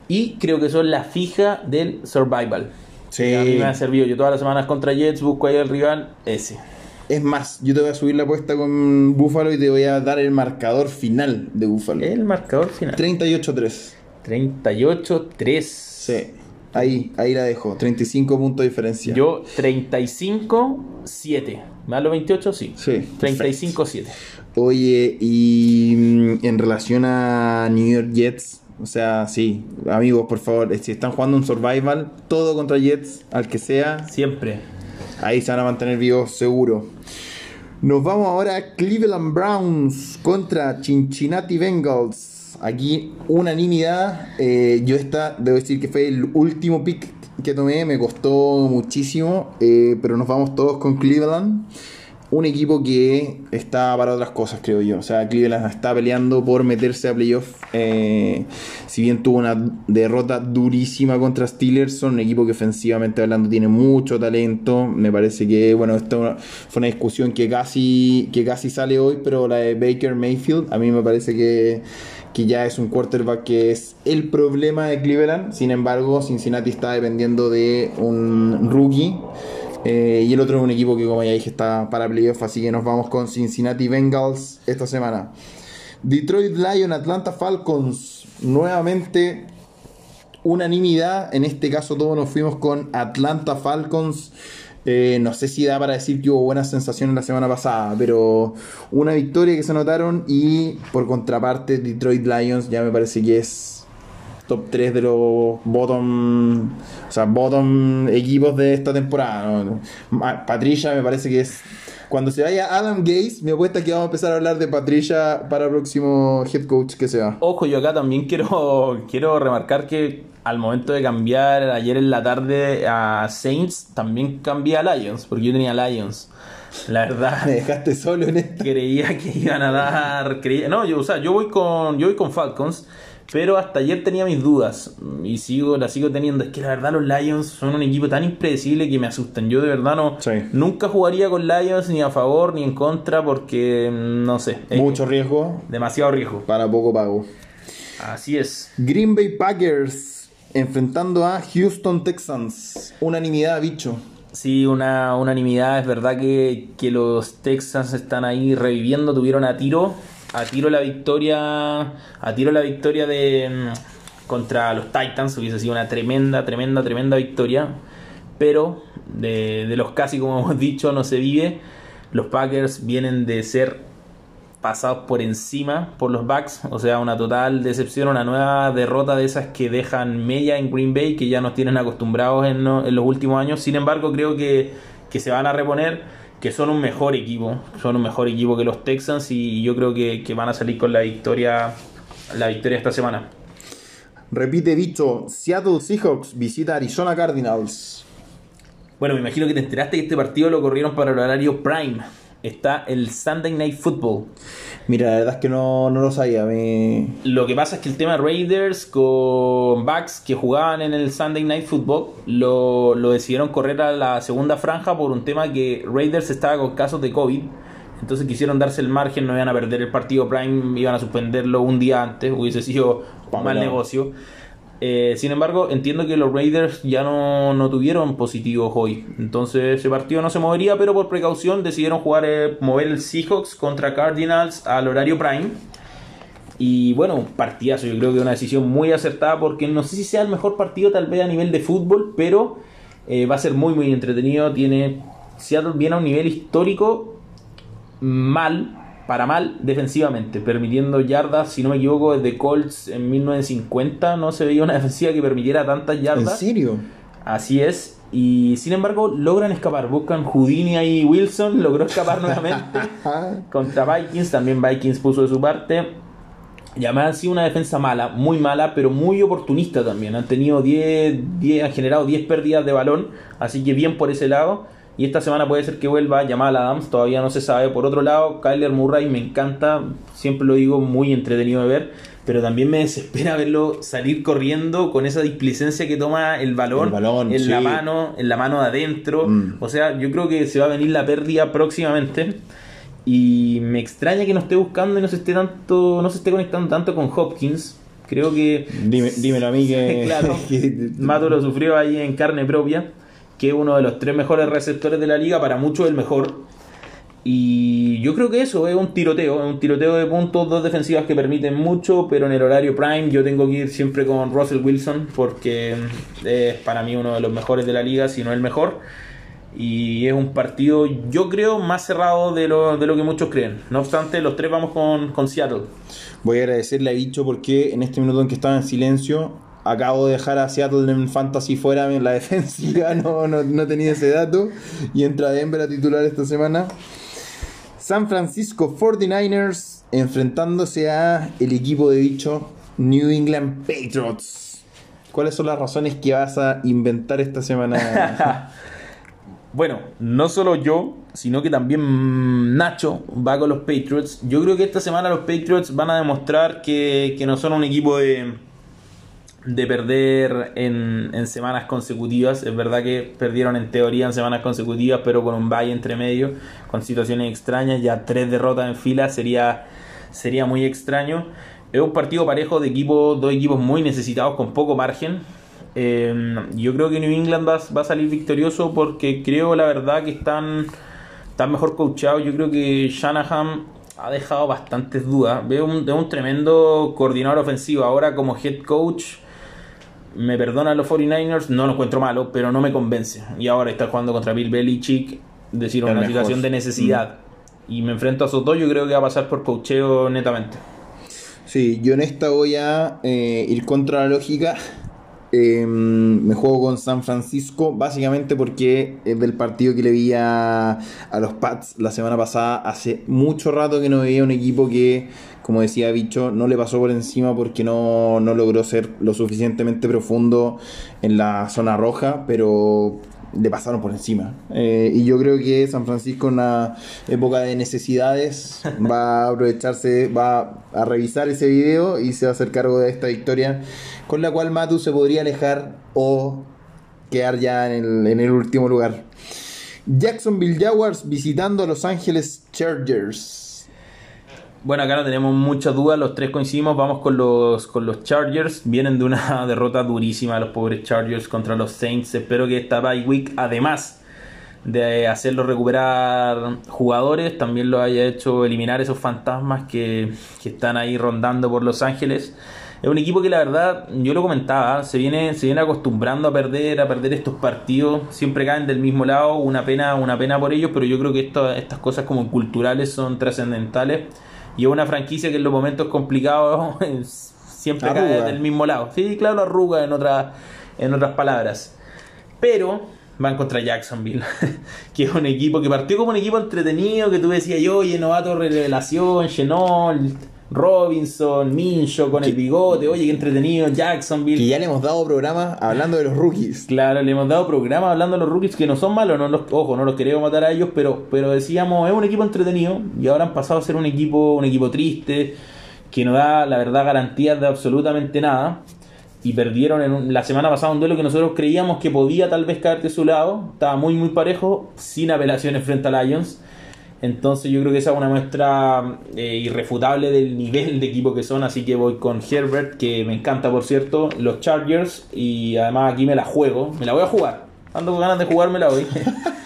Y creo que son la fija del survival. Sí. A mí me ha servido. Yo todas las semanas contra Jets busco ahí el rival, ese. Es más, yo te voy a subir la apuesta con Buffalo y te voy a dar el marcador final de Buffalo. El marcador final. 38-3. 38-3. Sí. Ahí, ahí la dejo. 35 puntos de diferencia. Yo 35-7. ¿Más los 28? Sí. Sí. 35-7. Oye, y mm, en relación a New York Jets, o sea, sí, amigos, por favor, si están jugando un survival, todo contra Jets, al que sea. Siempre. Ahí se van a mantener vivos, seguro. Nos vamos ahora a Cleveland Browns contra Cincinnati Bengals. Aquí unanimidad. Eh, yo esta, debo decir que fue el último pick que tomé, me costó muchísimo, eh, pero nos vamos todos con Cleveland. Un equipo que está para otras cosas, creo yo. O sea, Cleveland está peleando por meterse a playoff. Eh, si bien tuvo una derrota durísima contra Steelers, un equipo que ofensivamente hablando tiene mucho talento. Me parece que, bueno, esta fue una discusión que casi, que casi sale hoy, pero la de Baker Mayfield, a mí me parece que que ya es un quarterback que es el problema de Cleveland. Sin embargo, Cincinnati está dependiendo de un rookie. Eh, y el otro es un equipo que, como ya dije, está para playoff. Así que nos vamos con Cincinnati Bengals esta semana. Detroit Lions, Atlanta Falcons. Nuevamente unanimidad. En este caso, todos nos fuimos con Atlanta Falcons. Eh, no sé si da para decir que hubo buenas sensaciones la semana pasada, pero una victoria que se notaron y por contraparte Detroit Lions ya me parece que es top 3 de los bottom, o sea, bottom equipos de esta temporada. Patricia me parece que es cuando se vaya Adam Gaze, me apuesta que vamos a empezar a hablar de Patricia para el próximo head coach que sea. Ojo, yo acá también quiero, quiero remarcar que al momento de cambiar ayer en la tarde a Saints, también cambié a Lions, porque yo tenía Lions. La verdad. Me dejaste solo en esto. Creía que iban a dar. no, yo, o sea, yo voy con. Yo voy con Falcons. Pero hasta ayer tenía mis dudas y sigo, las sigo teniendo. Es que la verdad los Lions son un equipo tan impredecible que me asustan. Yo de verdad no nunca jugaría con Lions ni a favor ni en contra porque no sé. Mucho riesgo. Demasiado riesgo. Para poco pago. Así es. Green Bay Packers enfrentando a Houston Texans. Unanimidad, bicho. Sí, una unanimidad. Es verdad que, que los Texans están ahí reviviendo. Tuvieron a tiro a tiro la victoria, a tiro la victoria de mm, contra los Titans, hubiese sido una tremenda, tremenda, tremenda victoria, pero de, de los casi como hemos dicho no se vive. Los Packers vienen de ser pasados por encima por los Bucks, o sea, una total decepción, una nueva derrota de esas que dejan media en Green Bay, que ya nos tienen acostumbrados en, en los últimos años. Sin embargo, creo que, que se van a reponer que son un mejor equipo, son un mejor equipo que los Texans y yo creo que, van a salir con la victoria, la victoria esta semana. Repite dicho, Seattle Seahawks visita Arizona Cardinals. Bueno, me imagino que te enteraste que este partido lo corrieron para el horario prime está el Sunday Night Football. Mira, la verdad es que no, lo sabía. Lo que pasa es que el tema Raiders con Bucks que jugaban en el Sunday Night Football lo, lo decidieron correr a la segunda franja por un tema que Raiders estaba con casos de COVID. Entonces quisieron darse el margen, no iban a perder el partido Prime, iban a suspenderlo un día antes, hubiese sido mal negocio. Eh, sin embargo, entiendo que los Raiders ya no, tuvieron positivos hoy. Entonces ese partido no se movería, pero por precaución decidieron jugar, eh, mover el Seahawks contra Cardinals al horario prime. Y bueno, partidazo, yo creo que una decisión muy acertada porque no sé si sea el mejor partido tal vez a nivel de fútbol, pero eh, va a ser muy muy entretenido. Tiene Seattle viene a un nivel histórico mal, para mal defensivamente, permitiendo yardas, si no me equivoco, desde Colts en 1950 no se veía una defensiva que permitiera tantas yardas. ¿En serio? Así es. Y sin embargo logran escapar, buscan Houdini y Wilson, logró escapar nuevamente contra Vikings, también Vikings puso de su parte. Y además ha sido una defensa mala, muy mala, pero muy oportunista también. Han tenido 10, 10 han generado 10 pérdidas de balón, así que bien por ese lado. Y esta semana puede ser que vuelva Jamal Adams, todavía no se sabe. Por otro lado, Kyler Murray me encanta, siempre lo digo, muy entretenido de ver. Pero también me desespera verlo salir corriendo con esa displicencia que toma el balón, en la mano, en la mano de adentro. Mm. O sea, yo creo que se va a venir la pérdida próximamente. Y me extraña que no esté buscando y no se esté tanto, no se esté conectando tanto con Hopkins. Creo que. Dime, dímelo a mí que. claro. Mato lo sufrió ahí en carne propia que es uno de los tres mejores receptores de la liga, para muchos el mejor. Y yo creo que eso es un tiroteo, es un tiroteo de puntos, dos defensivas que permiten mucho, pero en el horario prime yo tengo que ir siempre con Russell Wilson porque es para mí uno de los mejores de la liga, si no el mejor. Y es un partido, yo creo, más cerrado de lo, de lo que muchos creen. No obstante, los tres vamos con, con Seattle. Voy a agradecerle a Dicho porque en este minuto en que estaba en silencio acabo de dejar a Seattle en Fantasy fuera en la defensiva, no, no, tenía ese dato. Y entra Denver a titular esta semana. San Francisco 49ers enfrentándose a el equipo de dicho New England Patriots. ¿Cuáles son las razones que vas a inventar esta semana? bueno, no solo yo, sino que también Nacho va con los Patriots. Yo creo que esta semana los Patriots van a demostrar que, que no son un equipo de, de perder en, en, semanas consecutivas. Es verdad que perdieron en teoría en semanas consecutivas, pero con un valle entre medio, con situaciones extrañas. Ya tres derrotas en fila sería, sería muy extraño. Es un partido parejo de equipos, dos equipos muy necesitados con poco margen. Eh, yo creo que New England va, va, a salir victorioso porque creo la verdad que están, están mejor coachados. Yo creo que Shanahan ha dejado bastantes dudas. Veo un, un tremendo coordinador ofensivo. Ahora como head coach me perdonan los 49ers, no lo encuentro malo, pero no me convence. Y ahora está jugando contra Bill Belichick, decir, una situación de necesidad. Mm. Y me enfrento a Soto, yo creo que va a pasar por cocheo netamente. Sí, yo en esta voy a eh, ir contra la lógica. Em, me juego con San Francisco, básicamente porque es del partido que le vi a, los Pats la semana pasada. Hace mucho rato que no veía un equipo que, como decía Bicho, no le pasó por encima porque no, no logró ser lo suficientemente profundo en la zona roja, pero le pasaron por encima. Eh, y yo creo que San Francisco en una época de necesidades va a aprovecharse, va a revisar ese video y se va a hacer cargo de esta victoria, con la cual Matu se podría alejar o quedar ya en el, en el último lugar. Jacksonville Jaguars visitando a Los Ángeles Chargers. Bueno, acá no tenemos muchas dudas, los tres coincidimos, vamos con los, con los Chargers, vienen de una derrota durísima los pobres Chargers contra los Saints, espero que esta bye week, además de hacerlo recuperar jugadores, también lo haya hecho eliminar esos fantasmas que, que están ahí rondando por Los Ángeles. Es un equipo que la verdad, yo lo comentaba, se viene, se viene acostumbrando a perder, a perder estos partidos, siempre caen del mismo lado, una pena, una pena por ellos, pero yo creo que esto, estas cosas como culturales son trascendentales y una franquicia que en los momentos complicados siempre cae del mismo lado. Sí, claro, arruga en, otra, en otras palabras. Pero van contra Jacksonville, que es un equipo que partió como un equipo entretenido, que tú decías, oye, novato revelación, Chenol Robinson, Mincho con el bigote, oye, qué entretenido, Jacksonville. Que ya le hemos dado programa hablando de los rookies. Claro, le hemos dado programa hablando de los rookies que no son malos, no los, ojo, no los queremos matar a ellos, pero, pero decíamos, es un equipo entretenido y ahora han pasado a ser un equipo, un equipo triste, que no da, la verdad, garantías de absolutamente nada. Y perdieron en la semana pasada un duelo que nosotros creíamos que podía tal vez caer de su lado. Estaba muy, muy parejo, sin apelaciones frente a Lions entonces yo creo que esa es una muestra eh, irrefutable del nivel de equipo que son, así que voy con Herbert, que me encanta por cierto, los Chargers, y además aquí me la juego, me la voy a jugar, ando con ganas de jugármela hoy.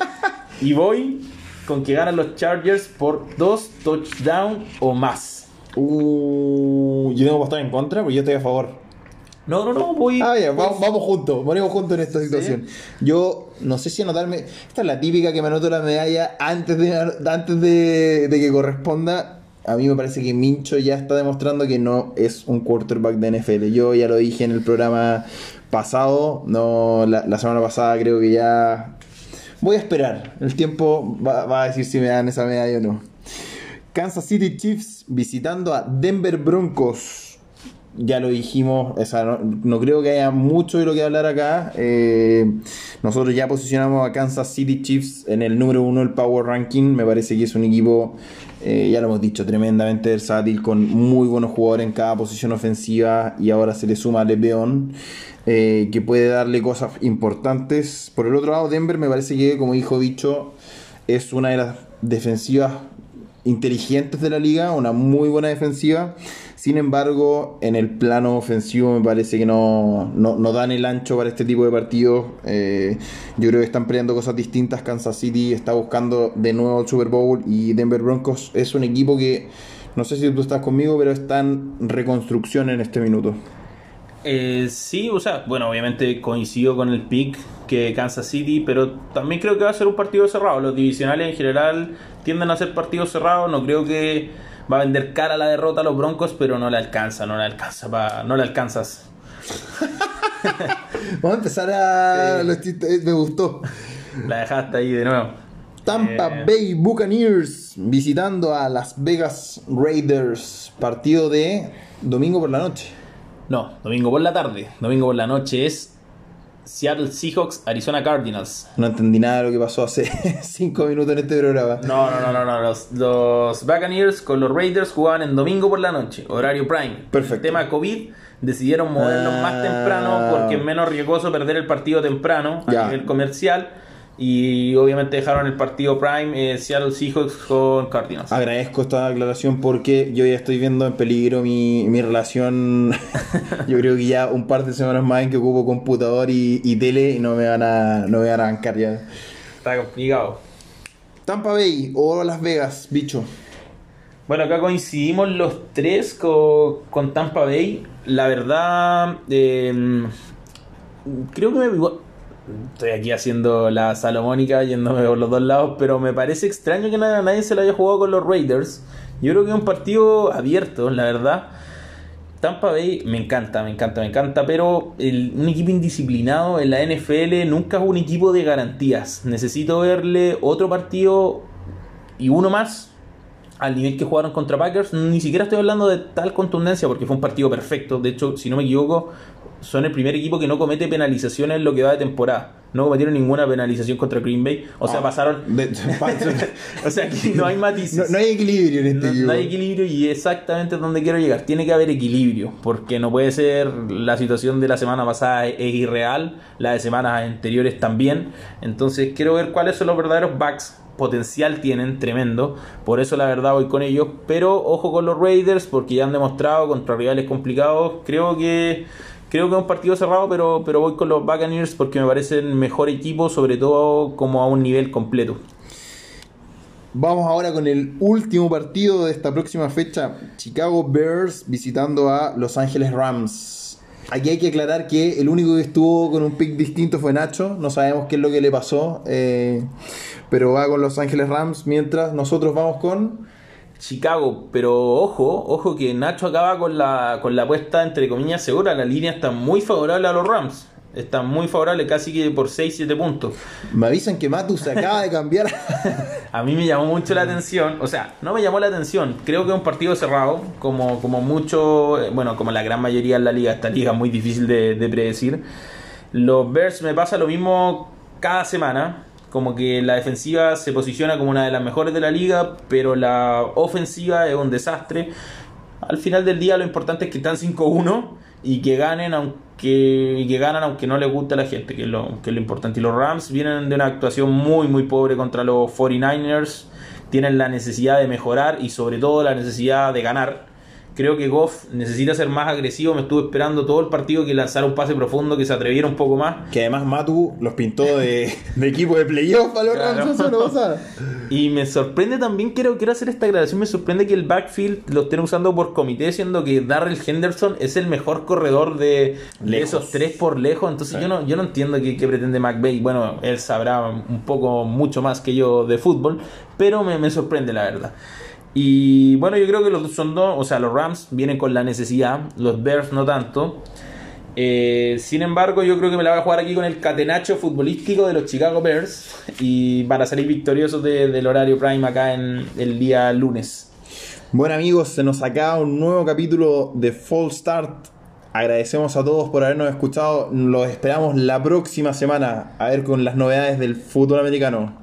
y voy con que ganan los Chargers por dos touchdowns o más. Uh, yo tengo que estar en contra, porque yo estoy a favor. No, no, no, voy. Ah, ya, vamos, vamos, juntos, morimos juntos en esta situación. Yo no sé si anotarme. Esta es la típica que me anoto la medalla antes de, antes de, que corresponda. A mí me parece que Mincho ya está demostrando que no es un quarterback de NFL. Yo ya lo dije en el programa pasado. No, la, semana pasada creo que ya. Voy a esperar. El tiempo va, va a decir si me dan esa medalla o no. Kansas City Chiefs visitando a Denver Broncos ya lo dijimos, no, creo que haya mucho de lo que hablar acá. Eh, nosotros ya posicionamos a Kansas City Chiefs en el número uno del Power Ranking. Me parece que es un equipo, eh, ya lo hemos dicho, tremendamente versátil, con muy buenos jugadores en cada posición ofensiva y ahora se le suma a Lepeón, eh, que puede darle cosas importantes. Por el otro lado, Denver me parece que, como dijo dicho, es una de las defensivas inteligentes de la liga, una muy buena defensiva. Sin embargo, en el plano ofensivo me parece que no, no, dan el ancho para este tipo de partidos. Eh, yo creo que están peleando cosas distintas. Kansas City está buscando de nuevo el Super Bowl y Denver Broncos es un equipo que, no sé si tú estás conmigo, pero está en reconstrucción en este minuto. Eh, sí, o sea, bueno, obviamente coincido con el pick que Kansas City, pero también creo que va a ser un partido cerrado. Los divisionales en general tienden a ser partidos cerrados. No creo que va a vender cara la derrota a los Broncos, pero no le alcanza, no le alcanza, pa, no le alcanzas. Vamos a empezar a... Eh, me gustó. La dejaste ahí de nuevo. Tampa eh. Bay Buccaneers visitando a Las Vegas Raiders. Partido de domingo por la noche. No, domingo por la tarde. Domingo por la noche es Seattle Seahawks, Arizona Cardinals. No entendí nada de lo que pasó hace 5 minutos en este programa. No, no, no, no, no. Los, los, Buccaneers con los Raiders jugaban en domingo por la noche, horario prime. Perfecto. El tema COVID decidieron moverlos más temprano ah. porque es menos riesgoso perder el partido temprano a nivel comercial y obviamente dejaron el partido Prime eh, Seattle Seahawks con Cardinals. Agradezco esta aclaración porque yo ya estoy viendo en peligro mi, mi relación. yo creo que ya un par de semanas más en que ocupo computador y, tele y no me van a no me van a bancar ya. Está complicado. Tampa Bay o Las Vegas, bicho. Bueno, acá coincidimos los tres con, Tampa Bay. La verdad, eh, creo que me Estoy aquí haciendo la salomónica, yéndome por los dos lados, pero me parece extraño que nadie, nadie se lo haya jugado con los Raiders. Yo creo que es un partido abierto, la verdad. Tampa Bay me encanta, me encanta, me encanta, pero un equipo indisciplinado en la NFL nunca es un equipo de garantías. Necesito verle otro partido y uno más al nivel que jugaron contra Packers. Ni siquiera estoy hablando de tal contundencia porque fue un partido perfecto. De hecho, si no me equivoco, son el primer equipo que no comete penalizaciones en lo que va de temporada. No cometieron ninguna penalización contra Green Bay. O sea, ah, pasaron. o sea, aquí no hay matices. No, hay equilibrio en este no, no, hay equilibrio y exactamente donde quiero llegar. Tiene que haber equilibrio. Porque no puede ser la situación de la semana pasada es irreal, la de semanas anteriores también. Entonces, quiero ver cuáles son los verdaderos backs potencial tienen tremendo. Por eso la verdad voy con ellos. Pero ojo con los Raiders porque ya han demostrado contra rivales complicados. Creo que creo que es un partido cerrado, pero, pero voy con los Buccaneers porque me parecen mejor equipo, sobre todo como a un nivel completo. Vamos ahora con el último partido de esta próxima fecha. Chicago Bears visitando a Los Ángeles Rams. Aquí hay que aclarar que el único que estuvo con un pick distinto fue Nacho. No sabemos qué es lo que le pasó. Eh, pero va con Los Ángeles Rams, mientras nosotros vamos con Chicago, pero ojo, ojo que Nacho acaba con la, con la apuesta entre comillas segura, la línea está muy favorable a los Rams. Está muy favorable, casi que por 6-7 puntos. Me avisan que Matu se acaba de cambiar. a mí me llamó mucho la atención. O sea, no me llamó la atención. Creo que es un partido cerrado. Como, como mucho, bueno, como la gran mayoría en la liga. Esta liga es muy difícil de, de predecir. Los Bears me pasa lo mismo cada semana como que la defensiva se posiciona como una de las mejores de la liga, pero la ofensiva es un desastre. Al final del día lo importante es que están 5-1 y que ganen aunque que ganan aunque no les guste a la gente, que es, lo, que es lo importante. Y los Rams vienen de una actuación muy muy pobre contra los 49ers, tienen la necesidad de mejorar y sobre todo la necesidad de ganar Creo que Goff necesita ser más agresivo. Me estuve esperando todo el partido que lanzara un pase profundo, que se atreviera un poco más. Que además Matu los pintó de, equipo de playoff a los Rams. y me sorprende también, quiero, quiero hacer esta grabación, me sorprende que el backfield lo estén usando por comité, siendo que Darrell Henderson es el mejor corredor de, esos tres por lejos. Entonces yo no yo no entiendo qué, pretende McVeigh. Bueno, él sabrá un poco, mucho más que yo de fútbol, pero me, me sorprende la verdad. Y bueno, yo creo que los son dos, o sea, los Rams vienen con la necesidad, los Bears no tanto. Eh, sin embargo, yo creo que me la voy a jugar aquí con el catenacho futbolístico de los Chicago Bears y para salir victoriosos del horario prime acá en el día lunes. Bueno amigos, se nos acaba un nuevo capítulo de Fall Start. Agradecemos a todos por habernos escuchado. Los esperamos la próxima semana a ver con las novedades del fútbol americano.